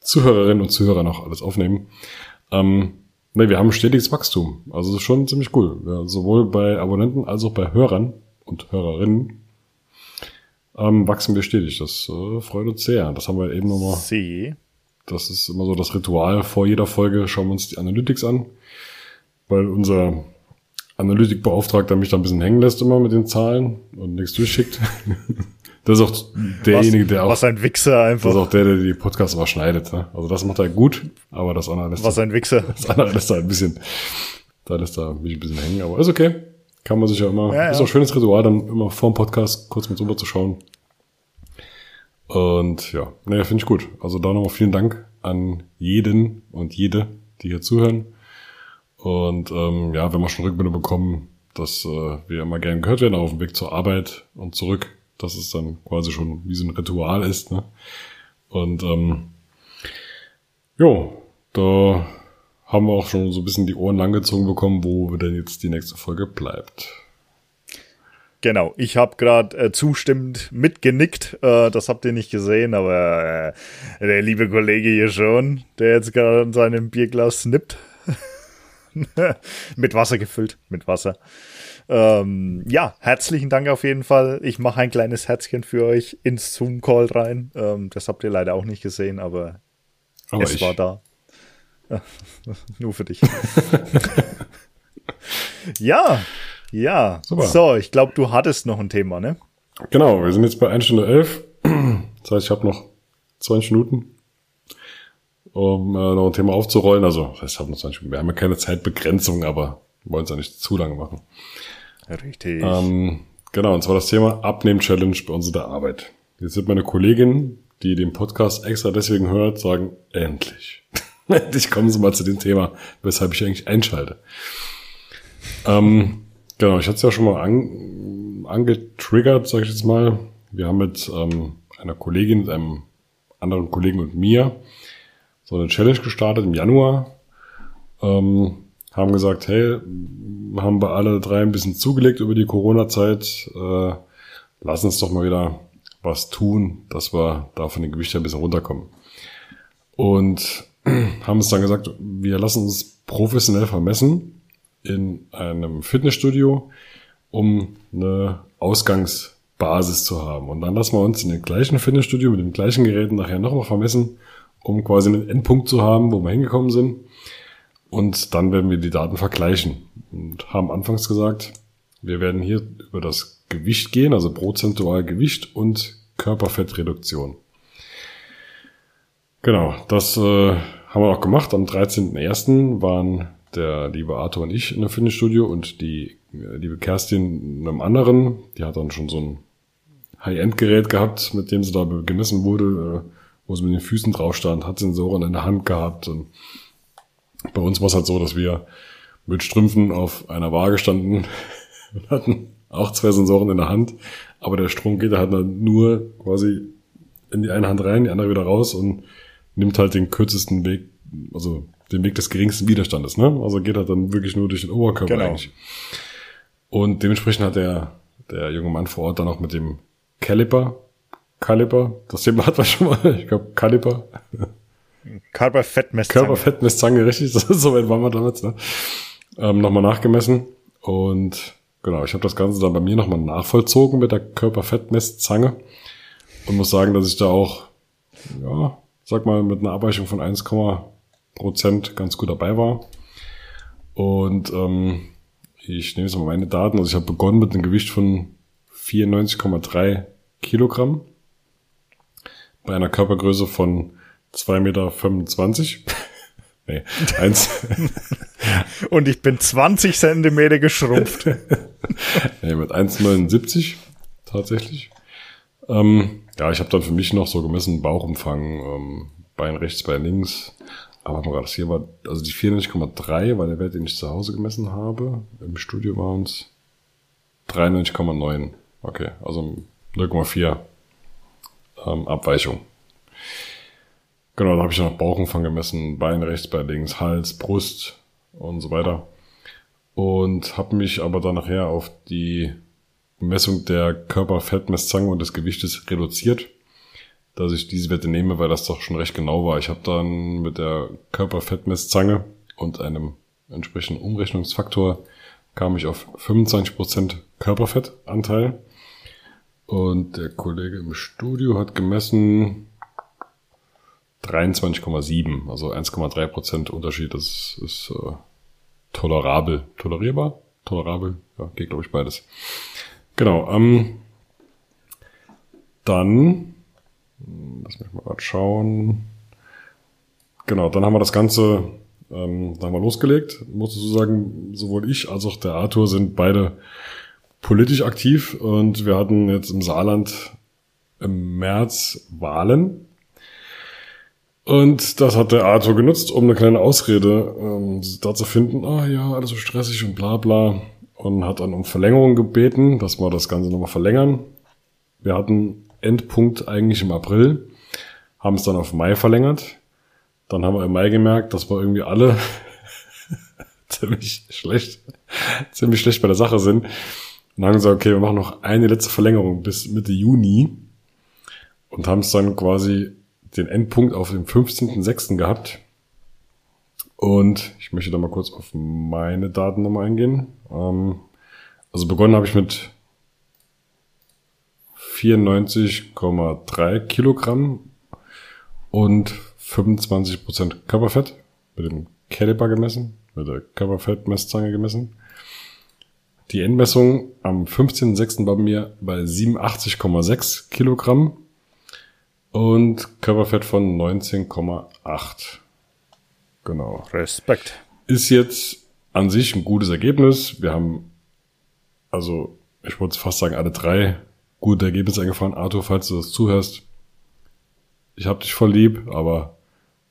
Zuhörerinnen und Zuhörer noch alles aufnehmen. Ähm, ne, wir haben stetiges Wachstum. Also das schon ziemlich cool. Ja, sowohl bei Abonnenten als auch bei Hörern und Hörerinnen ähm, wachsen wir stetig. Das äh, freut uns sehr. Das haben wir eben nochmal. Sie. Das ist immer so das Ritual. Vor jeder Folge schauen wir uns die Analytics an, weil unser Analytikbeauftragter mich da ein bisschen hängen lässt immer mit den Zahlen und nichts durchschickt. Das ist auch derjenige, der auch. Was ein Wichser einfach. Das ist auch der, der die Podcasts aber schneidet. Ne? Also das macht er gut, aber das andere lässt Was ein Wichser. Das andere lässt er ein bisschen, da lässt er mich ein bisschen hängen, aber ist okay. Kann man sich ja immer, ja, ist auch ein schönes Ritual, dann immer vor dem Podcast kurz mit rüber zu schauen. Und ja, naja, finde ich gut. Also da nochmal vielen Dank an jeden und jede, die hier zuhören. Und ähm, ja, wenn wir schon Rückmeldung bekommen, dass äh, wir immer gern gehört werden auf dem Weg zur Arbeit und zurück, dass es dann quasi schon wie so ein Ritual ist. Ne? Und ähm, jo, da haben wir auch schon so ein bisschen die Ohren langgezogen bekommen, wo denn jetzt die nächste Folge bleibt. Genau, ich habe gerade äh, zustimmend mitgenickt. Äh, das habt ihr nicht gesehen, aber äh, der liebe Kollege hier schon, der jetzt gerade an seinem Bierglas snippt. mit Wasser gefüllt, mit Wasser. Ähm, ja, herzlichen Dank auf jeden Fall. Ich mache ein kleines Herzchen für euch ins Zoom-Call rein. Ähm, das habt ihr leider auch nicht gesehen, aber, aber es ich. war da. Nur für dich. ja, ja. Super. So, ich glaube, du hattest noch ein Thema, ne? Genau, wir sind jetzt bei 1 Stunde 11. Das heißt, ich habe noch 20 Minuten, um äh, noch ein Thema aufzurollen. Also, das heißt, ich habe noch 20 Minuten. Wir haben ja keine Zeitbegrenzung, aber wollen es ja nicht zu lange machen. Richtig. Ähm, genau, und zwar das Thema Abnehmen-Challenge bei uns in der Arbeit. Jetzt wird meine Kollegin, die den Podcast extra deswegen hört, sagen, endlich. endlich kommen Sie mal zu dem Thema, weshalb ich eigentlich einschalte. Ähm, genau, ich hatte es ja schon mal an, angetriggert, sage ich jetzt mal. Wir haben mit ähm, einer Kollegin, einem anderen Kollegen und mir so eine Challenge gestartet im Januar. Ähm, haben gesagt, hey, haben wir alle drei ein bisschen zugelegt über die Corona-Zeit. Äh, lass uns doch mal wieder was tun, dass wir da von den Gewichten ein bisschen runterkommen. Und haben uns dann gesagt, wir lassen uns professionell vermessen in einem Fitnessstudio, um eine Ausgangsbasis zu haben. Und dann lassen wir uns in dem gleichen Fitnessstudio mit dem gleichen Gerät nachher nochmal vermessen, um quasi einen Endpunkt zu haben, wo wir hingekommen sind. Und dann werden wir die Daten vergleichen. Und haben anfangs gesagt, wir werden hier über das Gewicht gehen, also prozentual Gewicht und Körperfettreduktion. Genau, das äh, haben wir auch gemacht. Am 13.01. waren der liebe Arthur und ich in einem Fitnessstudio und die äh, liebe Kerstin in einem anderen. Die hat dann schon so ein High-End-Gerät gehabt, mit dem sie da gemessen wurde, äh, wo sie mit den Füßen drauf stand, hat Sensoren in der Hand gehabt. Und bei uns war es halt so, dass wir mit Strümpfen auf einer Waage standen und hatten auch zwei Sensoren in der Hand, aber der Strom geht halt nur quasi in die eine Hand rein, die andere wieder raus und nimmt halt den kürzesten Weg, also den Weg des geringsten Widerstandes, ne? Also geht halt dann wirklich nur durch den Oberkörper genau. eigentlich. Und dementsprechend hat der, der junge Mann vor Ort dann auch mit dem Caliper, Caliper, das Thema hat man schon mal, ich glaube Caliper. Körperfettmesszange. Körperfettmesszange, richtig, so weit waren wir damals, ne? Ähm, nochmal nachgemessen und genau, ich habe das Ganze dann bei mir nochmal nachvollzogen mit der Körperfettmesszange und muss sagen, dass ich da auch, ja, sag mal, mit einer Abweichung von 1, Prozent ganz gut dabei war. Und ähm, ich nehme jetzt mal meine Daten. Also ich habe begonnen mit einem Gewicht von 94,3 Kilogramm bei einer Körpergröße von 2,25 Meter. nee, eins. Und ich bin 20 Zentimeter geschrumpft. nee, mit 1,79 tatsächlich. Ähm, ja, ich habe dann für mich noch so gemessen, Bauchumfang, ähm, Bein rechts, Bein links. Aber das hier war, also die 94,3 war der Wert, den ich zu Hause gemessen habe. Im Studio waren es 93,9. Okay, also 0,4 ähm, Abweichung. Genau, da habe ich noch Bauchumfang gemessen, Bein rechts, Bein links, Hals, Brust und so weiter. Und habe mich aber dann nachher auf die Messung der Körperfettmesszange und des Gewichtes reduziert, dass ich diese Werte nehme, weil das doch schon recht genau war. Ich habe dann mit der Körperfettmesszange und einem entsprechenden Umrechnungsfaktor kam ich auf 25% Körperfettanteil. Und der Kollege im Studio hat gemessen 23,7, also 1,3% Unterschied. Das ist äh, tolerabel. Tolerierbar? Tolerabel? Ja, geht glaube ich beides. Genau. Ähm, dann, lass mich mal gerade schauen. Genau, dann haben wir das Ganze, ähm, dann haben wir losgelegt. Muss ich sagen, sowohl ich als auch der Arthur sind beide politisch aktiv und wir hatten jetzt im Saarland im März Wahlen. Und das hat der Arthur genutzt, um eine kleine Ausrede ähm, da zu finden, ah ja, alles so stressig und bla bla und hat dann um Verlängerung gebeten, dass wir das Ganze nochmal verlängern. Wir hatten Endpunkt eigentlich im April, haben es dann auf Mai verlängert. Dann haben wir im Mai gemerkt, dass wir irgendwie alle ziemlich schlecht, ziemlich schlecht bei der Sache sind. Und haben gesagt, okay, wir machen noch eine letzte Verlängerung bis Mitte Juni und haben es dann quasi den Endpunkt auf den 15.06. gehabt. Und ich möchte da mal kurz auf meine Daten nochmal eingehen. Ähm, also begonnen habe ich mit 94,3 Kilogramm und 25 Prozent Körperfett mit dem Caliber gemessen, mit der Körperfettmesszange gemessen. Die Endmessung am 15.06. war bei mir bei 87,6 Kilogramm und Körperfett von 19,8. Genau. Respekt. Ist jetzt an sich ein gutes Ergebnis. Wir haben, also ich würde fast sagen, alle drei gute Ergebnisse eingefahren. Arthur, falls du das zuhörst, ich hab dich voll lieb, aber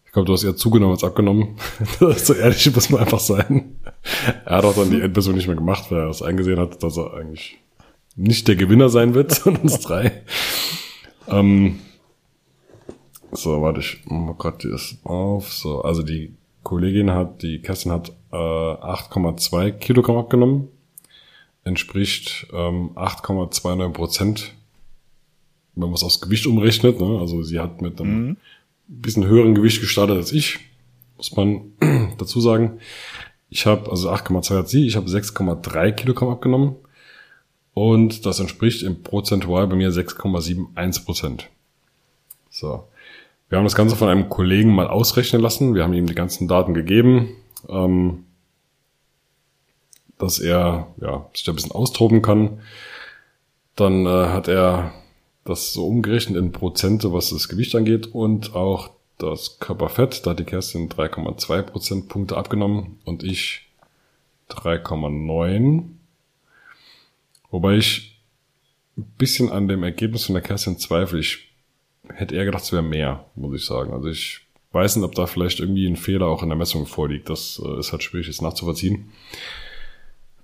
ich glaube, du hast eher zugenommen als abgenommen. so ehrlich muss man einfach sein. Er hat auch dann die Endversion nicht mehr gemacht, weil er es eingesehen hat, dass er eigentlich nicht der Gewinner sein wird von uns drei. Ähm, so, warte, ich mach grad das auf. So, also die Kollegin hat, die Kerstin hat äh, 8,2 Kilogramm abgenommen. Entspricht ähm, 8,29 Prozent, wenn man es aufs Gewicht umrechnet. Ne? Also sie hat mit einem mhm. bisschen höheren Gewicht gestartet als ich, muss man dazu sagen. Ich habe, also 8,2 hat sie, ich habe 6,3 Kilogramm abgenommen. Und das entspricht im Prozentual bei mir 6,71 Prozent. So. Wir haben das Ganze von einem Kollegen mal ausrechnen lassen. Wir haben ihm die ganzen Daten gegeben, ähm, dass er ja, sich da ein bisschen austoben kann. Dann äh, hat er das so umgerechnet in Prozente, was das Gewicht angeht und auch das Körperfett. Da hat die Kerstin 3,2 Prozentpunkte abgenommen und ich 3,9. Wobei ich ein bisschen an dem Ergebnis von der Kerstin zweifle. Ich hätte eher gedacht, es wäre mehr, muss ich sagen. Also ich weiß nicht, ob da vielleicht irgendwie ein Fehler auch in der Messung vorliegt. Das äh, ist halt schwierig, jetzt nachzuvollziehen.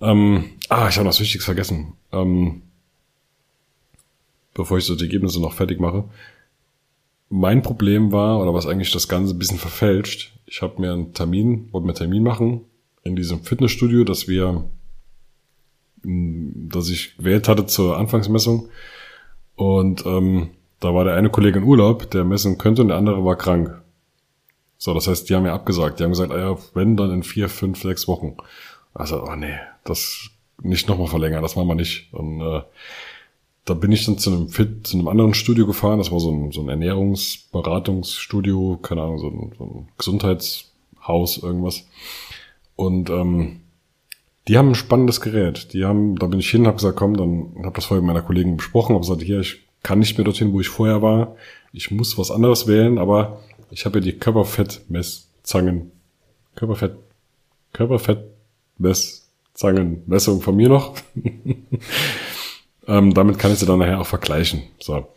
Ähm, ah, ich habe noch was Wichtiges vergessen. Ähm, bevor ich so die Ergebnisse noch fertig mache. Mein Problem war, oder was eigentlich das Ganze ein bisschen verfälscht, ich habe mir einen Termin, wollte mir einen Termin machen in diesem Fitnessstudio, das wir, das ich gewählt hatte zur Anfangsmessung. Und ähm, da war der eine Kollege in Urlaub, der messen könnte, und der andere war krank. So, das heißt, die haben ja abgesagt. Die haben gesagt, ah ja, wenn, dann in vier, fünf, sechs Wochen. Also, oh nee, das nicht nochmal verlängern, das machen wir nicht. Und äh, da bin ich dann zu einem Fit, zu einem anderen Studio gefahren. Das war so ein, so ein Ernährungsberatungsstudio, keine Ahnung, so ein, so ein Gesundheitshaus, irgendwas. Und ähm, die haben ein spannendes Gerät. Die haben, da bin ich hin, habe gesagt, komm, dann habe das vorher mit meiner Kollegen besprochen, habe gesagt, hier, ich kann nicht mehr dorthin, wo ich vorher war. Ich muss was anderes wählen, aber ich habe ja die Körperfettmesszangen, Körperfett, Körperfettmesszangenmessung von mir noch. Ähm, damit kann ich sie dann nachher auch vergleichen. So.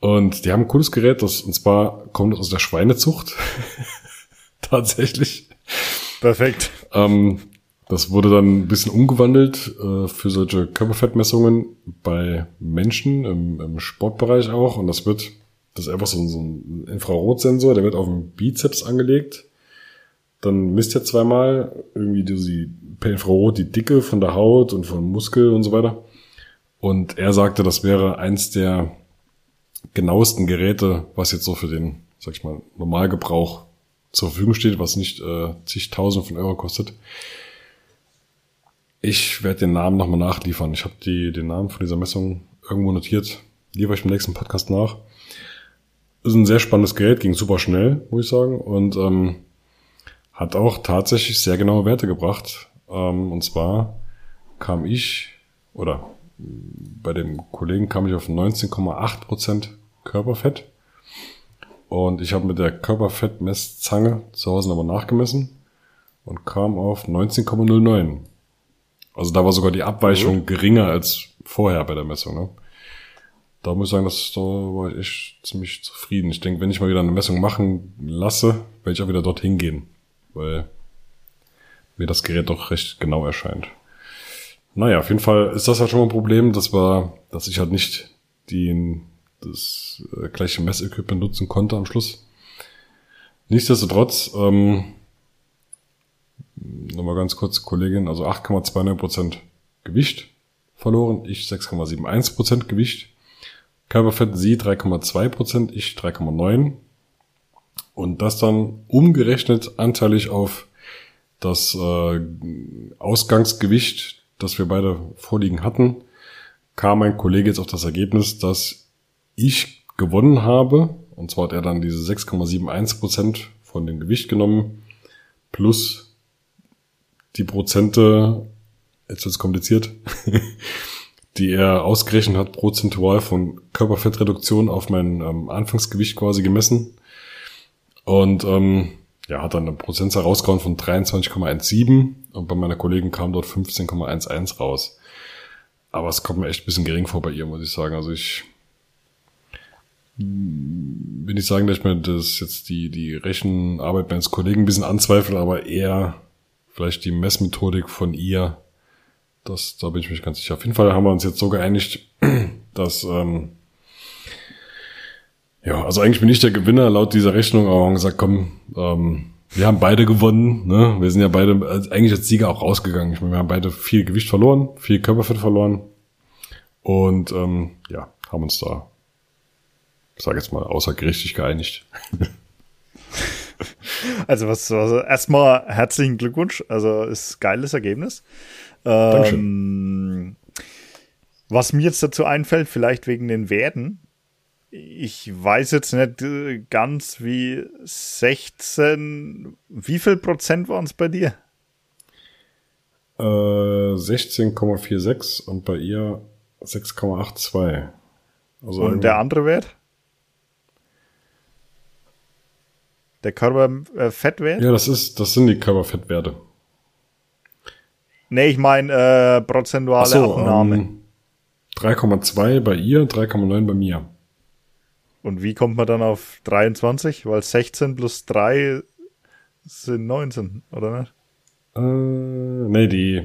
Und die haben ein cooles Gerät, das, und zwar kommt aus der Schweinezucht. Tatsächlich. Perfekt. Ähm, das wurde dann ein bisschen umgewandelt äh, für solche Körperfettmessungen bei Menschen im, im, Sportbereich auch. Und das wird, das ist einfach so, so ein Infrarotsensor, der wird auf den Bizeps angelegt. Dann misst er zweimal irgendwie die, per Infrarot die Dicke von der Haut und von Muskel und so weiter. Und er sagte, das wäre eins der genauesten Geräte, was jetzt so für den, sag ich mal, Normalgebrauch zur Verfügung steht, was nicht äh, zigtausend von Euro kostet. Ich werde den Namen nochmal nachliefern. Ich habe die, den Namen von dieser Messung irgendwo notiert. Liefere ich im nächsten Podcast nach. Ist ein sehr spannendes Gerät, ging super schnell, muss ich sagen. Und ähm, hat auch tatsächlich sehr genaue Werte gebracht. Ähm, und zwar kam ich, oder bei dem Kollegen kam ich auf 19,8% Körperfett. Und ich habe mit der Körperfettmesszange zu Hause nochmal nachgemessen und kam auf 19,09. Also da war sogar die Abweichung mhm. geringer als vorher bei der Messung. Ne? Da muss ich sagen, dass da war ich echt ziemlich zufrieden. Ich denke, wenn ich mal wieder eine Messung machen lasse, werde ich auch wieder dorthin gehen, weil mir das Gerät doch recht genau erscheint. Naja, auf jeden Fall ist das halt schon mal ein Problem, dass wir, dass ich halt nicht die, das äh, gleiche Messequipment nutzen konnte am Schluss. Nichtsdestotrotz, ähm, nochmal ganz kurz, Kollegin, also 8,29% Gewicht verloren, ich 6,71% Gewicht. Körperfett sie 3,2%, ich 3,9%. Und das dann umgerechnet anteilig auf das äh, Ausgangsgewicht das wir beide vorliegen hatten, kam mein Kollege jetzt auf das Ergebnis, dass ich gewonnen habe. Und zwar hat er dann diese 6,71 Prozent von dem Gewicht genommen, plus die Prozente, jetzt wird's kompliziert, die er ausgerechnet hat, prozentual von Körperfettreduktion auf mein ähm, Anfangsgewicht quasi gemessen. Und ähm, ja, hat dann eine Prozentzahl rausgehauen von 23,17 und bei meiner Kollegin kam dort 15,11 raus. Aber es kommt mir echt ein bisschen gering vor bei ihr, muss ich sagen. Also ich will nicht sagen, dass ich mir das jetzt die, die Rechenarbeit meines Kollegen ein bisschen anzweifle, aber eher vielleicht die Messmethodik von ihr. Das, da bin ich mich ganz sicher. Auf jeden Fall haben wir uns jetzt so geeinigt, dass ähm, ja, also eigentlich bin ich der Gewinner laut dieser Rechnung, aber haben gesagt, komm, ähm, wir haben beide gewonnen. Ne? Wir sind ja beide eigentlich als Sieger auch rausgegangen. Ich meine, wir haben beide viel Gewicht verloren, viel Körperfett verloren. Und ähm, ja, haben uns da, ich sage jetzt mal, außergerichtlich geeinigt. Also was, also erstmal herzlichen Glückwunsch. Also ist geiles Ergebnis. Ähm, was mir jetzt dazu einfällt, vielleicht wegen den Werten. Ich weiß jetzt nicht äh, ganz wie 16. Wie viel Prozent waren es bei dir? Äh, 16,46 und bei ihr 6,82. Also und der andere Wert? Der Körperfettwert? Ja, das ist, das sind die Körperfettwerte. Nee, ich meine äh, prozentuale so, Abnahme. Ähm, 3,2 bei ihr, 3,9 bei mir. Und wie kommt man dann auf 23? Weil 16 plus 3 sind 19, oder nicht? Äh, nee, die,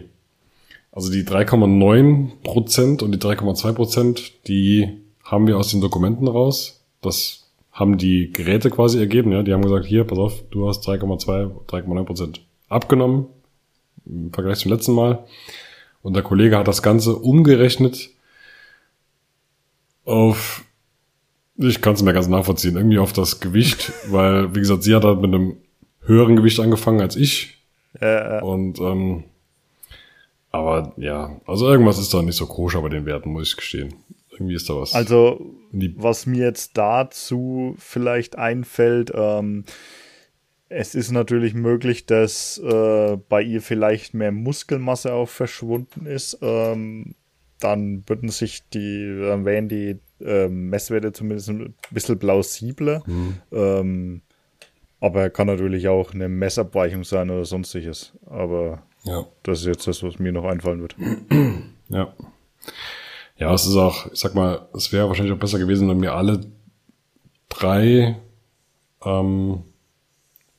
also die 3,9 Prozent und die 3,2 Prozent, die haben wir aus den Dokumenten raus. Das haben die Geräte quasi ergeben, ja. Die haben gesagt, hier, pass auf, du hast 3,2, 3,9 Prozent abgenommen im Vergleich zum letzten Mal. Und der Kollege hat das Ganze umgerechnet auf, ich kann es mir ganz nachvollziehen, irgendwie auf das Gewicht, weil, wie gesagt, sie hat halt mit einem höheren Gewicht angefangen als ich. Äh, Und ähm, aber ja, also irgendwas ist da nicht so koscher bei den Werten, muss ich gestehen. Irgendwie ist da was. Also, was mir jetzt dazu vielleicht einfällt, ähm, es ist natürlich möglich, dass äh, bei ihr vielleicht mehr Muskelmasse auch verschwunden ist. Ähm, dann würden sich die, dann wären die äh, Messwerte zumindest ein bisschen plausibler. Mhm. Ähm, aber kann natürlich auch eine Messabweichung sein oder sonstiges. Aber ja. das ist jetzt das, was mir noch einfallen wird. Ja. Ja, es ist auch, ich sag mal, es wäre wahrscheinlich auch besser gewesen, wenn wir alle drei ähm,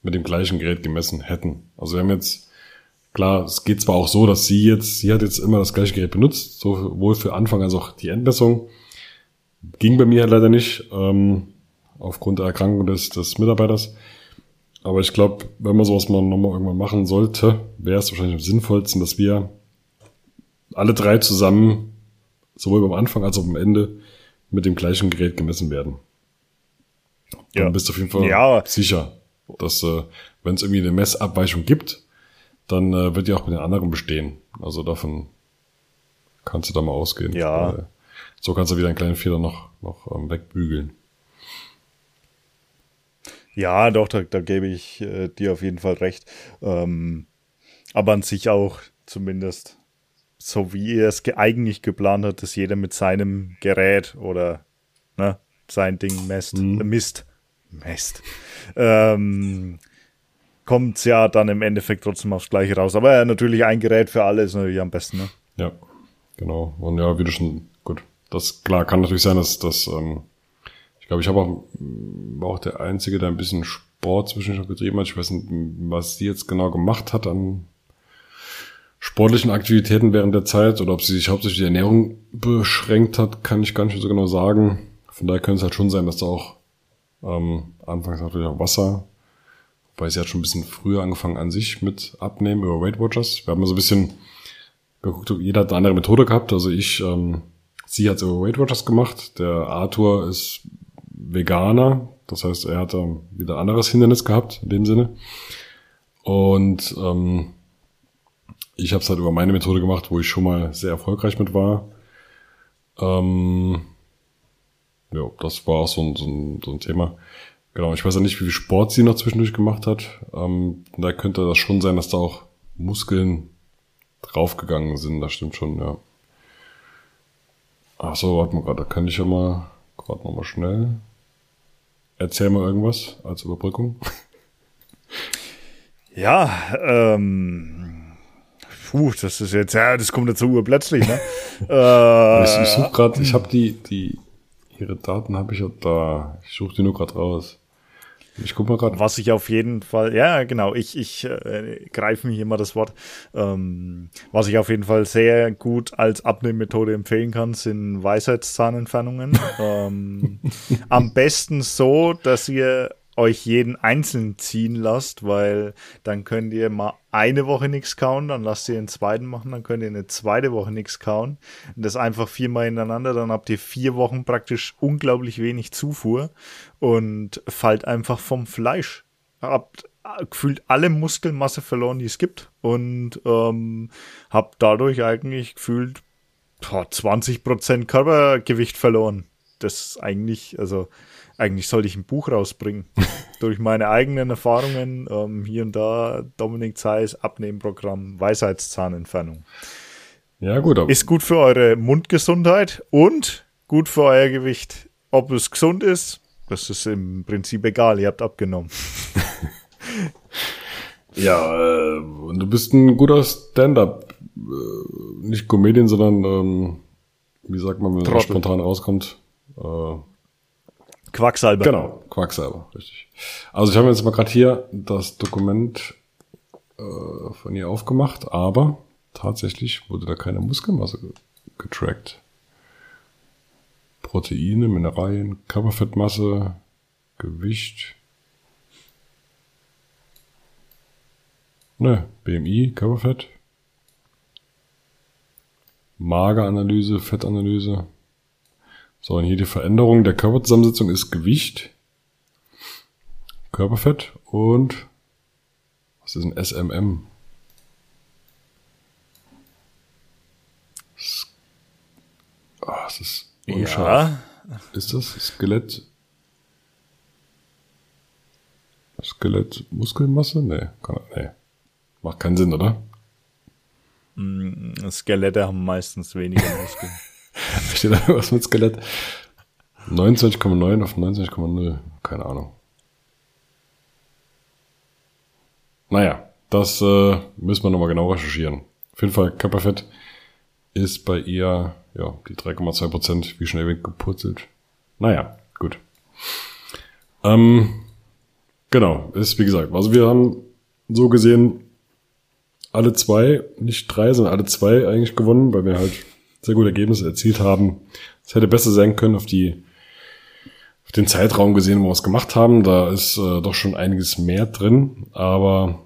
mit dem gleichen Gerät gemessen hätten. Also wir haben jetzt, klar, es geht zwar auch so, dass sie jetzt, sie hat jetzt immer das gleiche Gerät benutzt, sowohl für Anfang als auch die Endmessung. Ging bei mir halt leider nicht, ähm, aufgrund der Erkrankung des, des Mitarbeiters. Aber ich glaube, wenn man sowas mal nochmal irgendwann machen sollte, wäre es wahrscheinlich am sinnvollsten, dass wir alle drei zusammen sowohl beim Anfang als auch am Ende mit dem gleichen Gerät gemessen werden. Dann ja. bist du auf jeden Fall ja. sicher, dass äh, wenn es irgendwie eine Messabweichung gibt, dann äh, wird die auch mit den anderen bestehen. Also davon kannst du da mal ausgehen. Ja. Weil so kannst du wieder einen kleinen Fehler noch, noch ähm, wegbügeln. Ja, doch, da, da gebe ich äh, dir auf jeden Fall recht. Ähm, aber an sich auch zumindest so wie er es eigentlich geplant hat, dass jeder mit seinem Gerät oder ne, sein Ding messt, mhm. äh, misst, messt, ähm, kommt ja dann im Endeffekt trotzdem aufs Gleiche raus. Aber ja, natürlich ein Gerät für alle ist natürlich am besten, ne? Ja, genau. Und ja, wie du schon, gut, das klar kann natürlich sein, dass das, ähm, ich glaube, ich habe auch, war auch der Einzige, der ein bisschen Sport zwischendurch getrieben hat. Ich weiß nicht, was sie jetzt genau gemacht hat an sportlichen Aktivitäten während der Zeit oder ob sie sich hauptsächlich die Ernährung beschränkt hat, kann ich gar nicht so genau sagen. Von daher könnte es halt schon sein, dass da auch ähm, anfangs natürlich auch Wasser, wobei sie hat schon ein bisschen früher angefangen an sich mit Abnehmen über Weight Watchers. Wir haben so ein bisschen geguckt, jeder hat eine andere Methode gehabt. Also ich, ähm, sie hat es über Weight Watchers gemacht. Der Arthur ist Veganer, das heißt, er hat ähm, wieder anderes Hindernis gehabt in dem Sinne. Und ähm, ich habe es halt über meine Methode gemacht, wo ich schon mal sehr erfolgreich mit war. Ähm, ja, das war auch so ein, so, ein, so ein Thema. Genau, ich weiß ja nicht, wie viel Sport sie noch zwischendurch gemacht hat. Ähm, da könnte das schon sein, dass da auch Muskeln draufgegangen sind. Das stimmt schon, ja. Ach so, warte mal gerade, da kann ich ja mal gerade noch mal schnell. Erzähl mal irgendwas als Überbrückung. Ja, ähm, puh, das ist jetzt, ja, das kommt jetzt so urplötzlich, ne? äh, ich, ich suche gerade, ich habe die, die, ihre Daten habe ich ja da. Ich suche die nur gerade raus. Ich guck mal gerade. Was ich auf jeden Fall, ja, genau, ich, ich äh, greife mir hier mal das Wort. Ähm, was ich auf jeden Fall sehr gut als Abnehmmethode empfehlen kann, sind Weisheitszahnentfernungen. ähm, am besten so, dass ihr euch jeden einzeln ziehen lasst, weil dann könnt ihr mal eine Woche nichts kauen, dann lasst ihr den zweiten machen, dann könnt ihr eine zweite Woche nichts kauen. Und das einfach viermal hintereinander, dann habt ihr vier Wochen praktisch unglaublich wenig Zufuhr und fallt einfach vom Fleisch. habe gefühlt alle Muskelmasse verloren, die es gibt und ähm, habe dadurch eigentlich gefühlt boah, 20% Körpergewicht verloren. Das ist eigentlich, also eigentlich sollte ich ein Buch rausbringen. Durch meine eigenen Erfahrungen, ähm, hier und da, Dominik Zeiss, Abnehmprogramm, Weisheitszahnentfernung. Ja, gut. Aber ist gut für eure Mundgesundheit und gut für euer Gewicht. Ob es gesund ist, das ist im Prinzip egal, ihr habt abgenommen. ja, äh, du bist ein guter Stand-up. Äh, nicht Comedian, sondern, ähm, wie sagt man, wenn es spontan rauskommt? Äh, Quacksalber. Genau, Quacksalber, richtig. Also ich habe jetzt mal gerade hier das Dokument äh, von ihr aufgemacht, aber tatsächlich wurde da keine Muskelmasse getrackt. Proteine, Mineralien, Körperfettmasse, Gewicht. Ne, BMI, Körperfett. Mageranalyse, Fettanalyse. So, und hier die Veränderung der Körperzusammensetzung ist Gewicht, Körperfett und was ist ein SMM? Ah, es ist unscharf. Ja. Ist das Skelett? Skelett Muskelmasse? Nee, kann, nee. Macht keinen Sinn, oder? Mm, Skelette haben meistens weniger Muskeln. Steht da was mit Skelett? 29,9 auf 29,0. Keine Ahnung. Naja, das äh, müssen wir nochmal genau recherchieren. Auf jeden Fall, Körperfett ist bei ihr, ja, die 3,2 Prozent, wie schon erwähnt, gepurzelt. Naja, gut. Ähm, genau, ist wie gesagt, also wir haben so gesehen alle zwei, nicht drei, sondern alle zwei eigentlich gewonnen, weil wir halt sehr gute Ergebnisse erzielt haben. Es hätte besser sein können auf die auf den Zeitraum gesehen, wo wir es gemacht haben. Da ist äh, doch schon einiges mehr drin, aber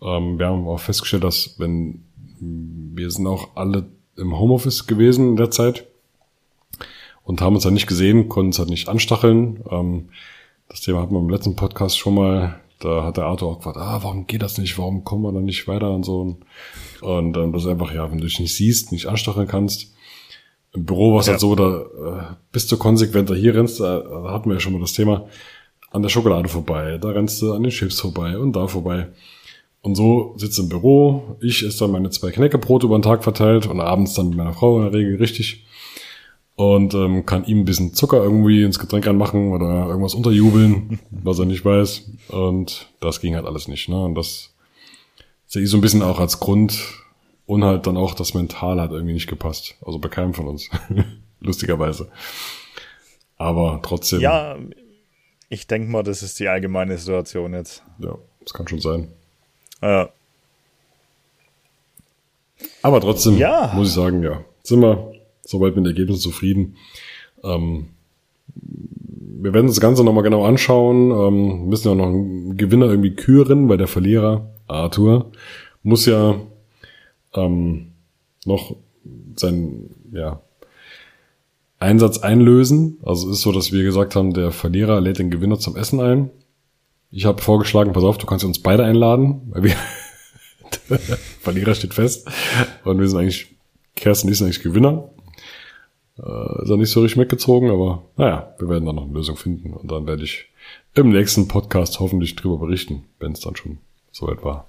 ähm, wir haben auch festgestellt, dass wenn wir sind auch alle im Homeoffice gewesen in der Zeit und haben uns halt nicht gesehen, konnten es halt nicht anstacheln. Ähm, das Thema hatten wir im letzten Podcast schon mal. Da hat der Arthur auch gefragt, ah, warum geht das nicht? Warum kommen wir dann nicht weiter und so. Und dann das ist einfach, ja, wenn du dich nicht siehst, nicht anstacheln kannst. Im Büro war es ja. halt so, da äh, bist du konsequenter. Hier rennst du, da hatten wir ja schon mal das Thema, an der Schokolade vorbei, da rennst du an den Chips vorbei und da vorbei. Und so sitzt im Büro, ich esse dann meine zwei Knäckebrot über den Tag verteilt und abends dann mit meiner Frau in der Regel richtig und ähm, kann ihm ein bisschen Zucker irgendwie ins Getränk anmachen oder irgendwas unterjubeln, was er nicht weiß. Und das ging halt alles nicht. Ne? Und das sehe ich so ein bisschen auch als Grund und halt dann auch das Mental hat irgendwie nicht gepasst. Also bei keinem von uns. Lustigerweise. Aber trotzdem. Ja, ich denke mal, das ist die allgemeine Situation jetzt. Ja, das kann schon sein. Ja. Aber trotzdem ja. muss ich sagen, ja, sind wir soweit mit dem Ergebnis zufrieden. Ähm, wir werden das Ganze nochmal genau anschauen, ähm, müssen ja noch einen Gewinner irgendwie küren, weil der Verlierer, Arthur, muss ja ähm, noch seinen ja, Einsatz einlösen. Also es ist so, dass wir gesagt haben, der Verlierer lädt den Gewinner zum Essen ein. Ich habe vorgeschlagen, pass auf, du kannst uns beide einladen, weil wir Verlierer steht fest und wir sind eigentlich Kerstin sind eigentlich Gewinner. Äh, ist auch nicht so richtig mitgezogen, aber naja, wir werden da noch eine Lösung finden und dann werde ich im nächsten Podcast hoffentlich drüber berichten, wenn es dann schon soweit war.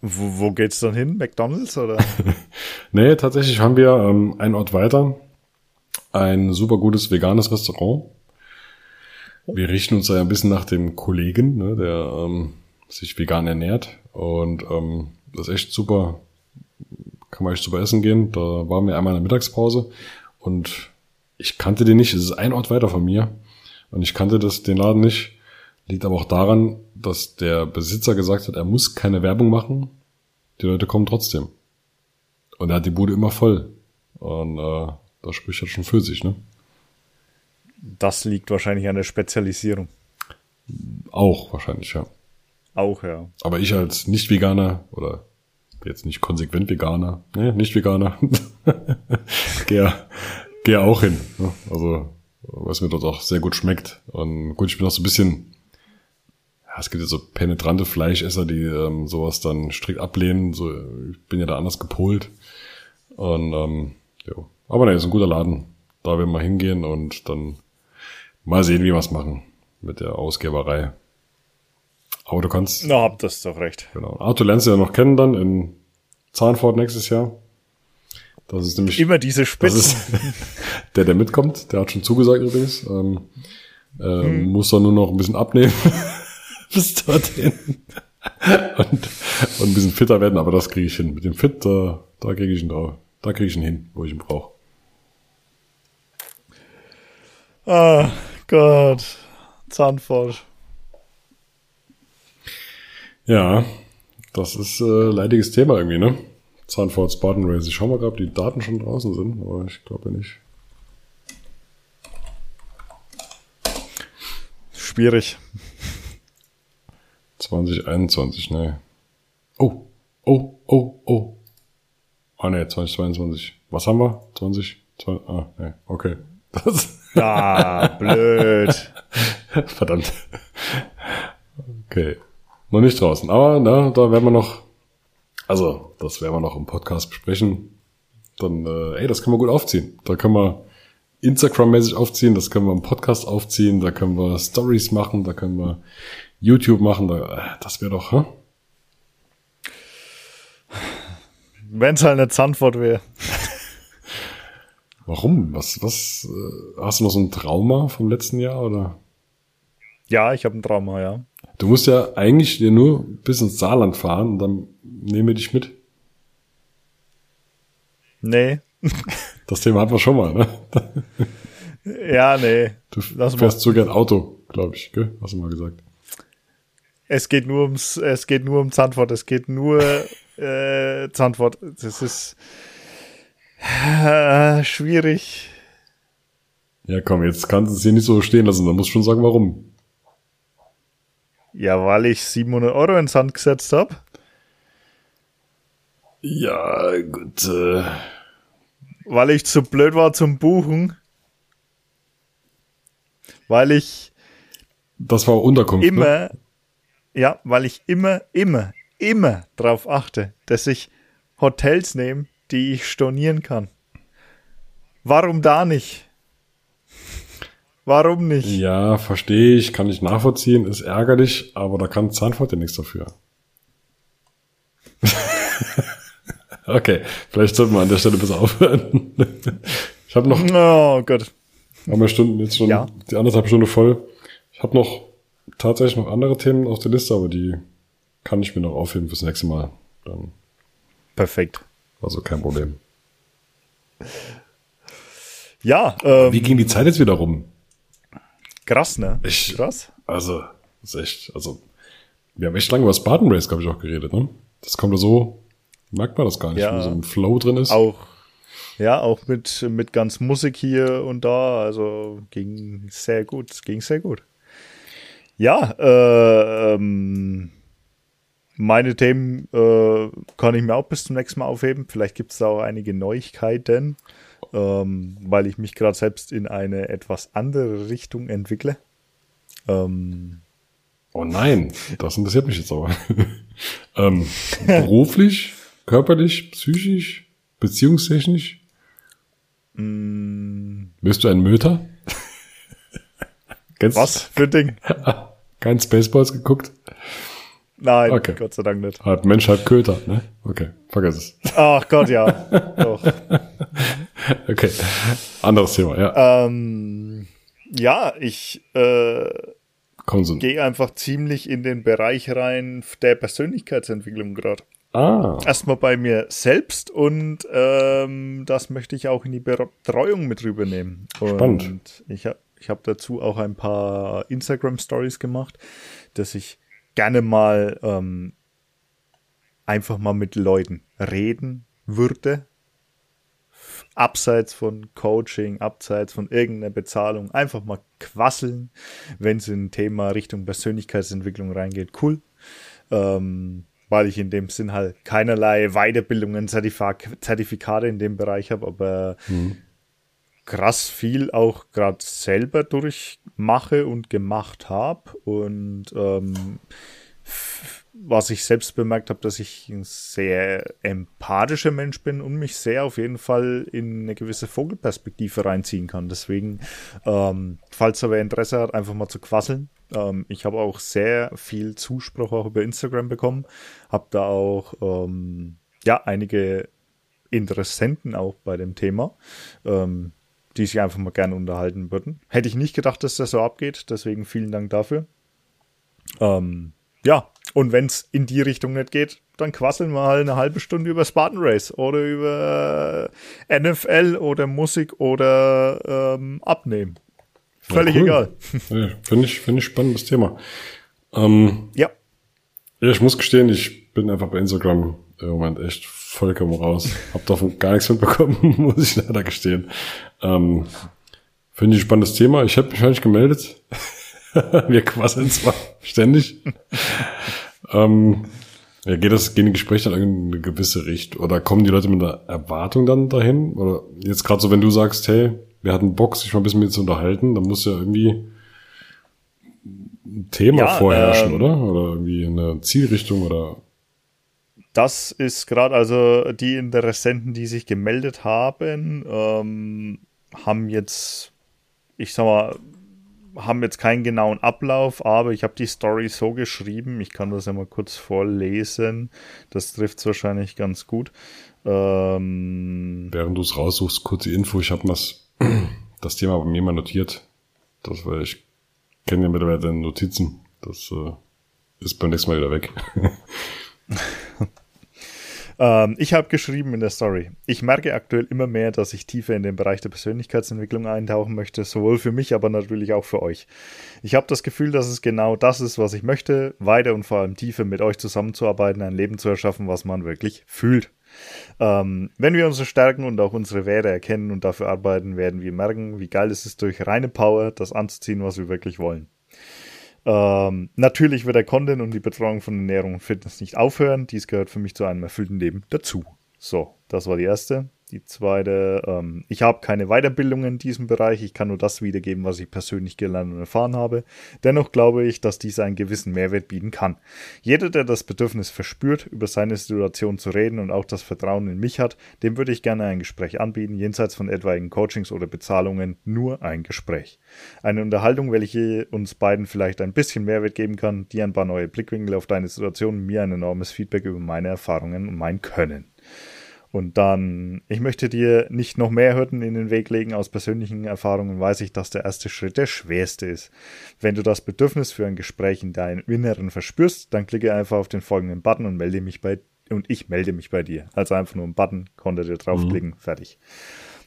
Wo, wo geht's dann hin? McDonalds oder? nee, tatsächlich haben wir ähm, einen Ort weiter ein super gutes veganes Restaurant. Wir richten uns da ja ein bisschen nach dem Kollegen, ne, der ähm, sich vegan ernährt und ähm, das ist echt super. Kann man echt super essen gehen. Da waren wir einmal in der Mittagspause und ich kannte den nicht. Es ist ein Ort weiter von mir. Und ich kannte das, den Laden nicht. Liegt aber auch daran, dass der Besitzer gesagt hat, er muss keine Werbung machen. Die Leute kommen trotzdem. Und er hat die Bude immer voll. Und äh, das spricht halt schon für sich, ne? Das liegt wahrscheinlich an der Spezialisierung. Auch wahrscheinlich, ja. Auch, ja. Aber ich als Nicht-Veganer oder jetzt nicht konsequent Veganer, ne, nicht Veganer, gehe, gehe auch hin. Ne? Also, was mir dort auch sehr gut schmeckt. Und gut, ich bin auch so ein bisschen, ja, es gibt ja so penetrante Fleischesser, die ähm, sowas dann strikt ablehnen. So, ich bin ja da anders gepolt. Und ähm, jo. aber ne, ist ein guter Laden. Da werden wir hingehen und dann mal sehen, wie wir es machen mit der Ausgeberei. Aber du kannst. Na, habt das doch recht. Genau. Arthur lernst du ja noch kennen dann in Zahnfort nächstes Jahr. Das ist nämlich. Immer diese Spitzen. Das ist der, der mitkommt. Der hat schon zugesagt übrigens. Ähm, äh, hm. Muss dann nur noch ein bisschen abnehmen. Bis dorthin. und, und ein bisschen fitter werden, aber das kriege ich hin. Mit dem Fit, da, da kriege ich ihn drauf. Da kriege ich ihn hin, wo ich ihn brauche. Ah, Gott. Zahnfort. Ja, das ist äh, leidiges Thema irgendwie, ne? Zahnfort Spartan Race. Ich schau mal gerade, ob die Daten schon draußen sind, aber ich glaube nicht. Schwierig. 2021, ne. Oh, oh, oh, oh. Ah, ne, 2022. Was haben wir? 20, 20 ah, ne, okay. Das. Ah, blöd. Verdammt. Okay. Noch nicht draußen. Aber na, da werden wir noch, also das werden wir noch im Podcast besprechen. Dann, äh, ey, das können wir gut aufziehen. Da können wir Instagram-mäßig aufziehen, das können wir im Podcast aufziehen, da können wir Stories machen, da können wir YouTube machen. Da, äh, das wäre doch, hä? Wenn es halt eine Zandwort wäre. Warum? Was, was, äh, hast du noch so ein Trauma vom letzten Jahr oder? Ja, ich habe ein Trauma, ja. Du musst ja eigentlich dir nur bis ins Saarland fahren und dann nehmen wir dich mit. Nee. Das Thema hatten wir schon mal, ne? Ja, nee. Du Lass fährst so gern Auto, glaube ich, gell? Hast du mal gesagt. Es geht nur ums, es geht nur um Zandvoort, es geht nur äh, Zandvoort. Das ist äh, schwierig. Ja, komm, jetzt kannst du es hier nicht so stehen lassen. Musst du schon sagen, warum. Ja, weil ich 700 Euro ins Sand gesetzt habe. Ja, gut. Äh. Weil ich zu blöd war zum Buchen. Weil ich. Das war Unterkunft. Ne? Immer. Ne? Ja, weil ich immer, immer, immer darauf achte, dass ich Hotels nehme, die ich stornieren kann. Warum da nicht? Warum nicht? Ja, verstehe ich, kann ich nachvollziehen, ist ärgerlich, aber da kann Zahnfurt ja nichts dafür. okay, vielleicht sollten wir an der Stelle besser aufhören. ich habe noch. Oh Gott. Haben wir Stunden jetzt schon ja. die anderthalb Stunde voll. Ich habe noch tatsächlich noch andere Themen auf der Liste, aber die kann ich mir noch aufheben fürs nächste Mal. Dann Perfekt. Also kein Problem. Ja. Ähm, Wie ging die Zeit jetzt wieder rum? Krass, ne? Ich, krass. Also, das ist echt, also, wir haben echt lange über Spartan Race, glaube ich, auch geredet, ne? Das kommt da so, merkt man das gar nicht, ja, wie so ein Flow drin ist. Auch, ja, auch mit, mit ganz Musik hier und da, also ging sehr gut, es ging sehr gut. Ja, äh, ähm, meine Themen äh, kann ich mir auch bis zum nächsten Mal aufheben. Vielleicht gibt es da auch einige Neuigkeiten ähm, weil ich mich gerade selbst in eine etwas andere Richtung entwickle. Ähm, oh nein, das interessiert mich jetzt aber. ähm, beruflich, körperlich, psychisch, beziehungstechnisch? Mm. Bist du ein Möter? Was für Ding? Kein Spaceballs geguckt? Nein, okay. Gott sei Dank nicht. Halb Mensch, halb Köter, ne? Okay, vergiss es. Ach Gott, ja. Doch. Okay, anderes Thema, ja. Ähm, ja, ich äh, gehe einfach ziemlich in den Bereich rein der Persönlichkeitsentwicklung gerade. Ah. Erstmal bei mir selbst und ähm, das möchte ich auch in die Betreuung mit rübernehmen. Spannend. Und ich habe ich hab dazu auch ein paar Instagram-Stories gemacht, dass ich gerne mal ähm, einfach mal mit Leuten reden würde. Abseits von Coaching, abseits von irgendeiner Bezahlung, einfach mal quasseln, wenn es in ein Thema Richtung Persönlichkeitsentwicklung reingeht. Cool. Ähm, weil ich in dem Sinn halt keinerlei Weiterbildungen, Zertifikate in dem Bereich habe, aber mhm. krass viel auch gerade selber durchmache und gemacht habe und ähm, was ich selbst bemerkt habe, dass ich ein sehr empathischer Mensch bin und mich sehr auf jeden Fall in eine gewisse Vogelperspektive reinziehen kann. Deswegen, ähm, falls da wer Interesse hat, einfach mal zu quasseln. Ähm, ich habe auch sehr viel Zuspruch auch über Instagram bekommen, habe da auch ähm, ja einige Interessenten auch bei dem Thema. Ähm, die sich einfach mal gerne unterhalten würden. Hätte ich nicht gedacht, dass das so abgeht, deswegen vielen Dank dafür. Ähm, ja, und wenn es in die Richtung nicht geht, dann quasseln wir halt eine halbe Stunde über Spartan Race oder über NFL oder Musik oder ähm, Abnehmen. Völlig ja, cool. egal. Ja, Finde ich, find ich spannendes Thema. Ähm, ja. Ja, ich muss gestehen, ich bin einfach bei Instagram im Moment echt vollkommen raus. Hab davon gar nichts mitbekommen, muss ich leider gestehen. Ähm, Finde ich ein spannendes Thema. Ich habe mich nicht gemeldet. Wir quasseln zwar ständig. Ähm, ja, geht das, gehen die Gespräche dann in eine gewisse Richtung? Oder kommen die Leute mit einer Erwartung dann dahin? Oder jetzt gerade so, wenn du sagst, hey, wir hatten Bock, sich mal ein bisschen mit zu unterhalten, dann muss ja irgendwie ein Thema ja, vorherrschen, ähm, oder? Oder irgendwie eine Zielrichtung oder das ist gerade, also die Interessenten, die sich gemeldet haben, ähm, haben jetzt, ich sag mal, haben jetzt keinen genauen Ablauf, aber ich habe die Story so geschrieben, ich kann das ja mal kurz vorlesen, das trifft es wahrscheinlich ganz gut. Ähm, Während du es raussuchst, kurze Info, ich habe das, das Thema bei mir mal notiert, das weil ich kenne ja mittlerweile deine Notizen, das äh, ist beim nächsten Mal wieder weg. Ähm, ich habe geschrieben in der Story, ich merke aktuell immer mehr, dass ich tiefer in den Bereich der Persönlichkeitsentwicklung eintauchen möchte, sowohl für mich, aber natürlich auch für euch. Ich habe das Gefühl, dass es genau das ist, was ich möchte, weiter und vor allem tiefer mit euch zusammenzuarbeiten, ein Leben zu erschaffen, was man wirklich fühlt. Ähm, wenn wir unsere Stärken und auch unsere Werte erkennen und dafür arbeiten, werden wir merken, wie geil es ist, durch reine Power das anzuziehen, was wir wirklich wollen. Ähm, natürlich wird der Content und die Betreuung von Ernährung und Fitness nicht aufhören. Dies gehört für mich zu einem erfüllten Leben dazu. So, das war die erste. Die zweite, ähm, ich habe keine Weiterbildung in diesem Bereich, ich kann nur das wiedergeben, was ich persönlich gelernt und erfahren habe. Dennoch glaube ich, dass dies einen gewissen Mehrwert bieten kann. Jeder, der das Bedürfnis verspürt, über seine Situation zu reden und auch das Vertrauen in mich hat, dem würde ich gerne ein Gespräch anbieten, jenseits von etwaigen Coachings oder Bezahlungen, nur ein Gespräch. Eine Unterhaltung, welche uns beiden vielleicht ein bisschen Mehrwert geben kann, dir ein paar neue Blickwinkel auf deine Situation, mir ein enormes Feedback über meine Erfahrungen und mein Können. Und dann, ich möchte dir nicht noch mehr Hürden in den Weg legen. Aus persönlichen Erfahrungen weiß ich, dass der erste Schritt der schwerste ist. Wenn du das Bedürfnis für ein Gespräch in deinem Inneren verspürst, dann klicke einfach auf den folgenden Button und melde mich bei und ich melde mich bei dir. Also einfach nur ein Button, konnte dir draufklicken, mhm. fertig.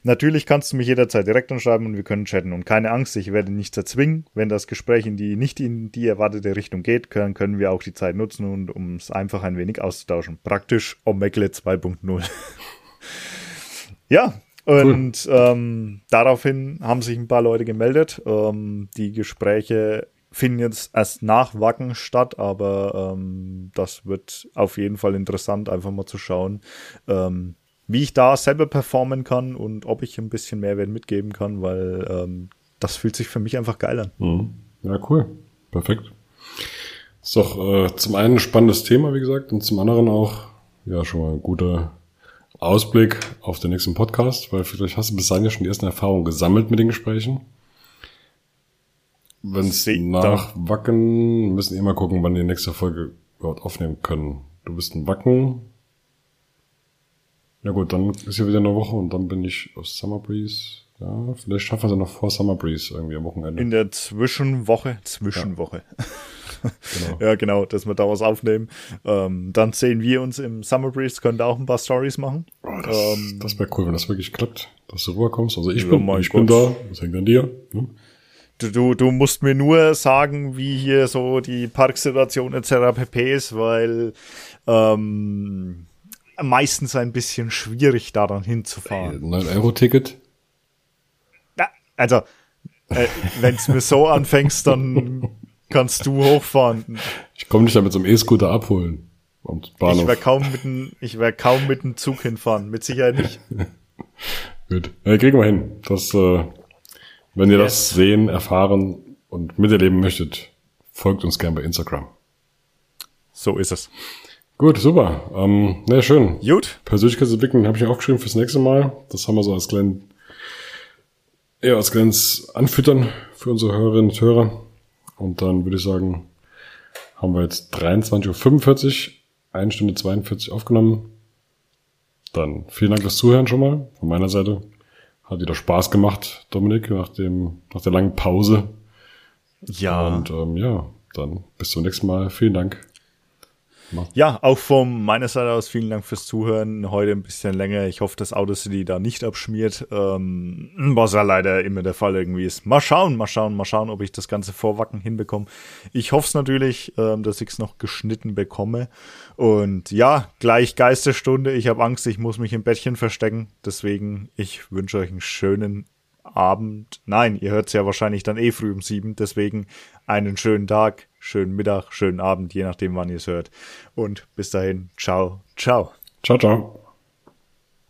Natürlich kannst du mich jederzeit direkt anschreiben und wir können chatten. Und keine Angst, ich werde nichts erzwingen. Wenn das Gespräch in die nicht in die erwartete Richtung geht, können, können wir auch die Zeit nutzen, und, um es einfach ein wenig auszutauschen. Praktisch Omegle 2.0. ja, und cool. ähm, daraufhin haben sich ein paar Leute gemeldet. Ähm, die Gespräche finden jetzt erst nach Wacken statt, aber ähm, das wird auf jeden Fall interessant, einfach mal zu schauen, ähm, wie ich da selber performen kann und ob ich ein bisschen Mehrwert mitgeben kann, weil ähm, das fühlt sich für mich einfach geil an. Mhm. Ja, cool. Perfekt. Ist doch äh, zum einen ein spannendes Thema, wie gesagt, und zum anderen auch ja schon mal ein guter Ausblick auf den nächsten Podcast, weil vielleicht hast du bis dahin ja schon die ersten Erfahrungen gesammelt mit den Gesprächen. Wenn es nach Wacken, müssen wir mal gucken, wann die nächste Folge überhaupt aufnehmen können. Du bist ein Wacken, ja gut, dann ist ja wieder eine Woche und dann bin ich auf Summer Breeze. Ja, vielleicht schaffen wir es ja noch vor Summer Breeze irgendwie am Wochenende. In der Zwischenwoche, Zwischenwoche. Ja, genau, ja, genau dass wir da was aufnehmen. Ähm, dann sehen wir uns im Summer Breeze, können da auch ein paar Stories machen. Oh, das ähm, das wäre cool, wenn das wirklich klappt, dass du rüberkommst. Also ich, bin, ich bin da, das hängt an dir. Ne? Du, du, du musst mir nur sagen, wie hier so die Parksituation etc. pp ist, weil ähm, meistens ein bisschen schwierig, daran hinzufahren. 9-Euro-Ticket? Ja, also, äh, wenn es mir so anfängst, dann kannst du hochfahren. Ich komme dich da mit so einem E-Scooter abholen. Ich werde kaum mit dem, ich kaum mit dem Zug hinfahren, mit Sicherheit nicht. Gut. Ja, kriegen wir hin. Das, äh, wenn ihr yes. das sehen, erfahren und miterleben möchtet, folgt uns gern bei Instagram. So ist es. Gut, super. Ähm, na ja, schön. Gut. Persönlichkeitsentwicklung habe ich aufgeschrieben fürs nächste Mal. Das haben wir so als kleinen, ja, als kleines Anfüttern für unsere Hörerinnen und Hörer. Und dann würde ich sagen, haben wir jetzt 23.45 Uhr, 1 Stunde 42 aufgenommen. Dann vielen Dank fürs Zuhören schon mal von meiner Seite. Hat wieder Spaß gemacht, Dominik, nach dem, nach der langen Pause. Ja. Und ähm, ja, dann bis zum nächsten Mal. Vielen Dank. Ja, auch von meiner Seite aus vielen Dank fürs Zuhören. Heute ein bisschen länger. Ich hoffe, dass Audacity da nicht abschmiert, ähm, was ja leider immer der Fall irgendwie ist. Mal schauen, mal schauen, mal schauen, ob ich das ganze Vorwacken hinbekomme. Ich hoffe es natürlich, ähm, dass ich es noch geschnitten bekomme. Und ja, gleich Geisterstunde. Ich habe Angst, ich muss mich im Bettchen verstecken. Deswegen, ich wünsche euch einen schönen Abend. Nein, ihr hört es ja wahrscheinlich dann eh früh um sieben. Deswegen einen schönen Tag, schönen Mittag, schönen Abend, je nachdem, wann ihr es hört. Und bis dahin, ciao, ciao. Ciao, ciao.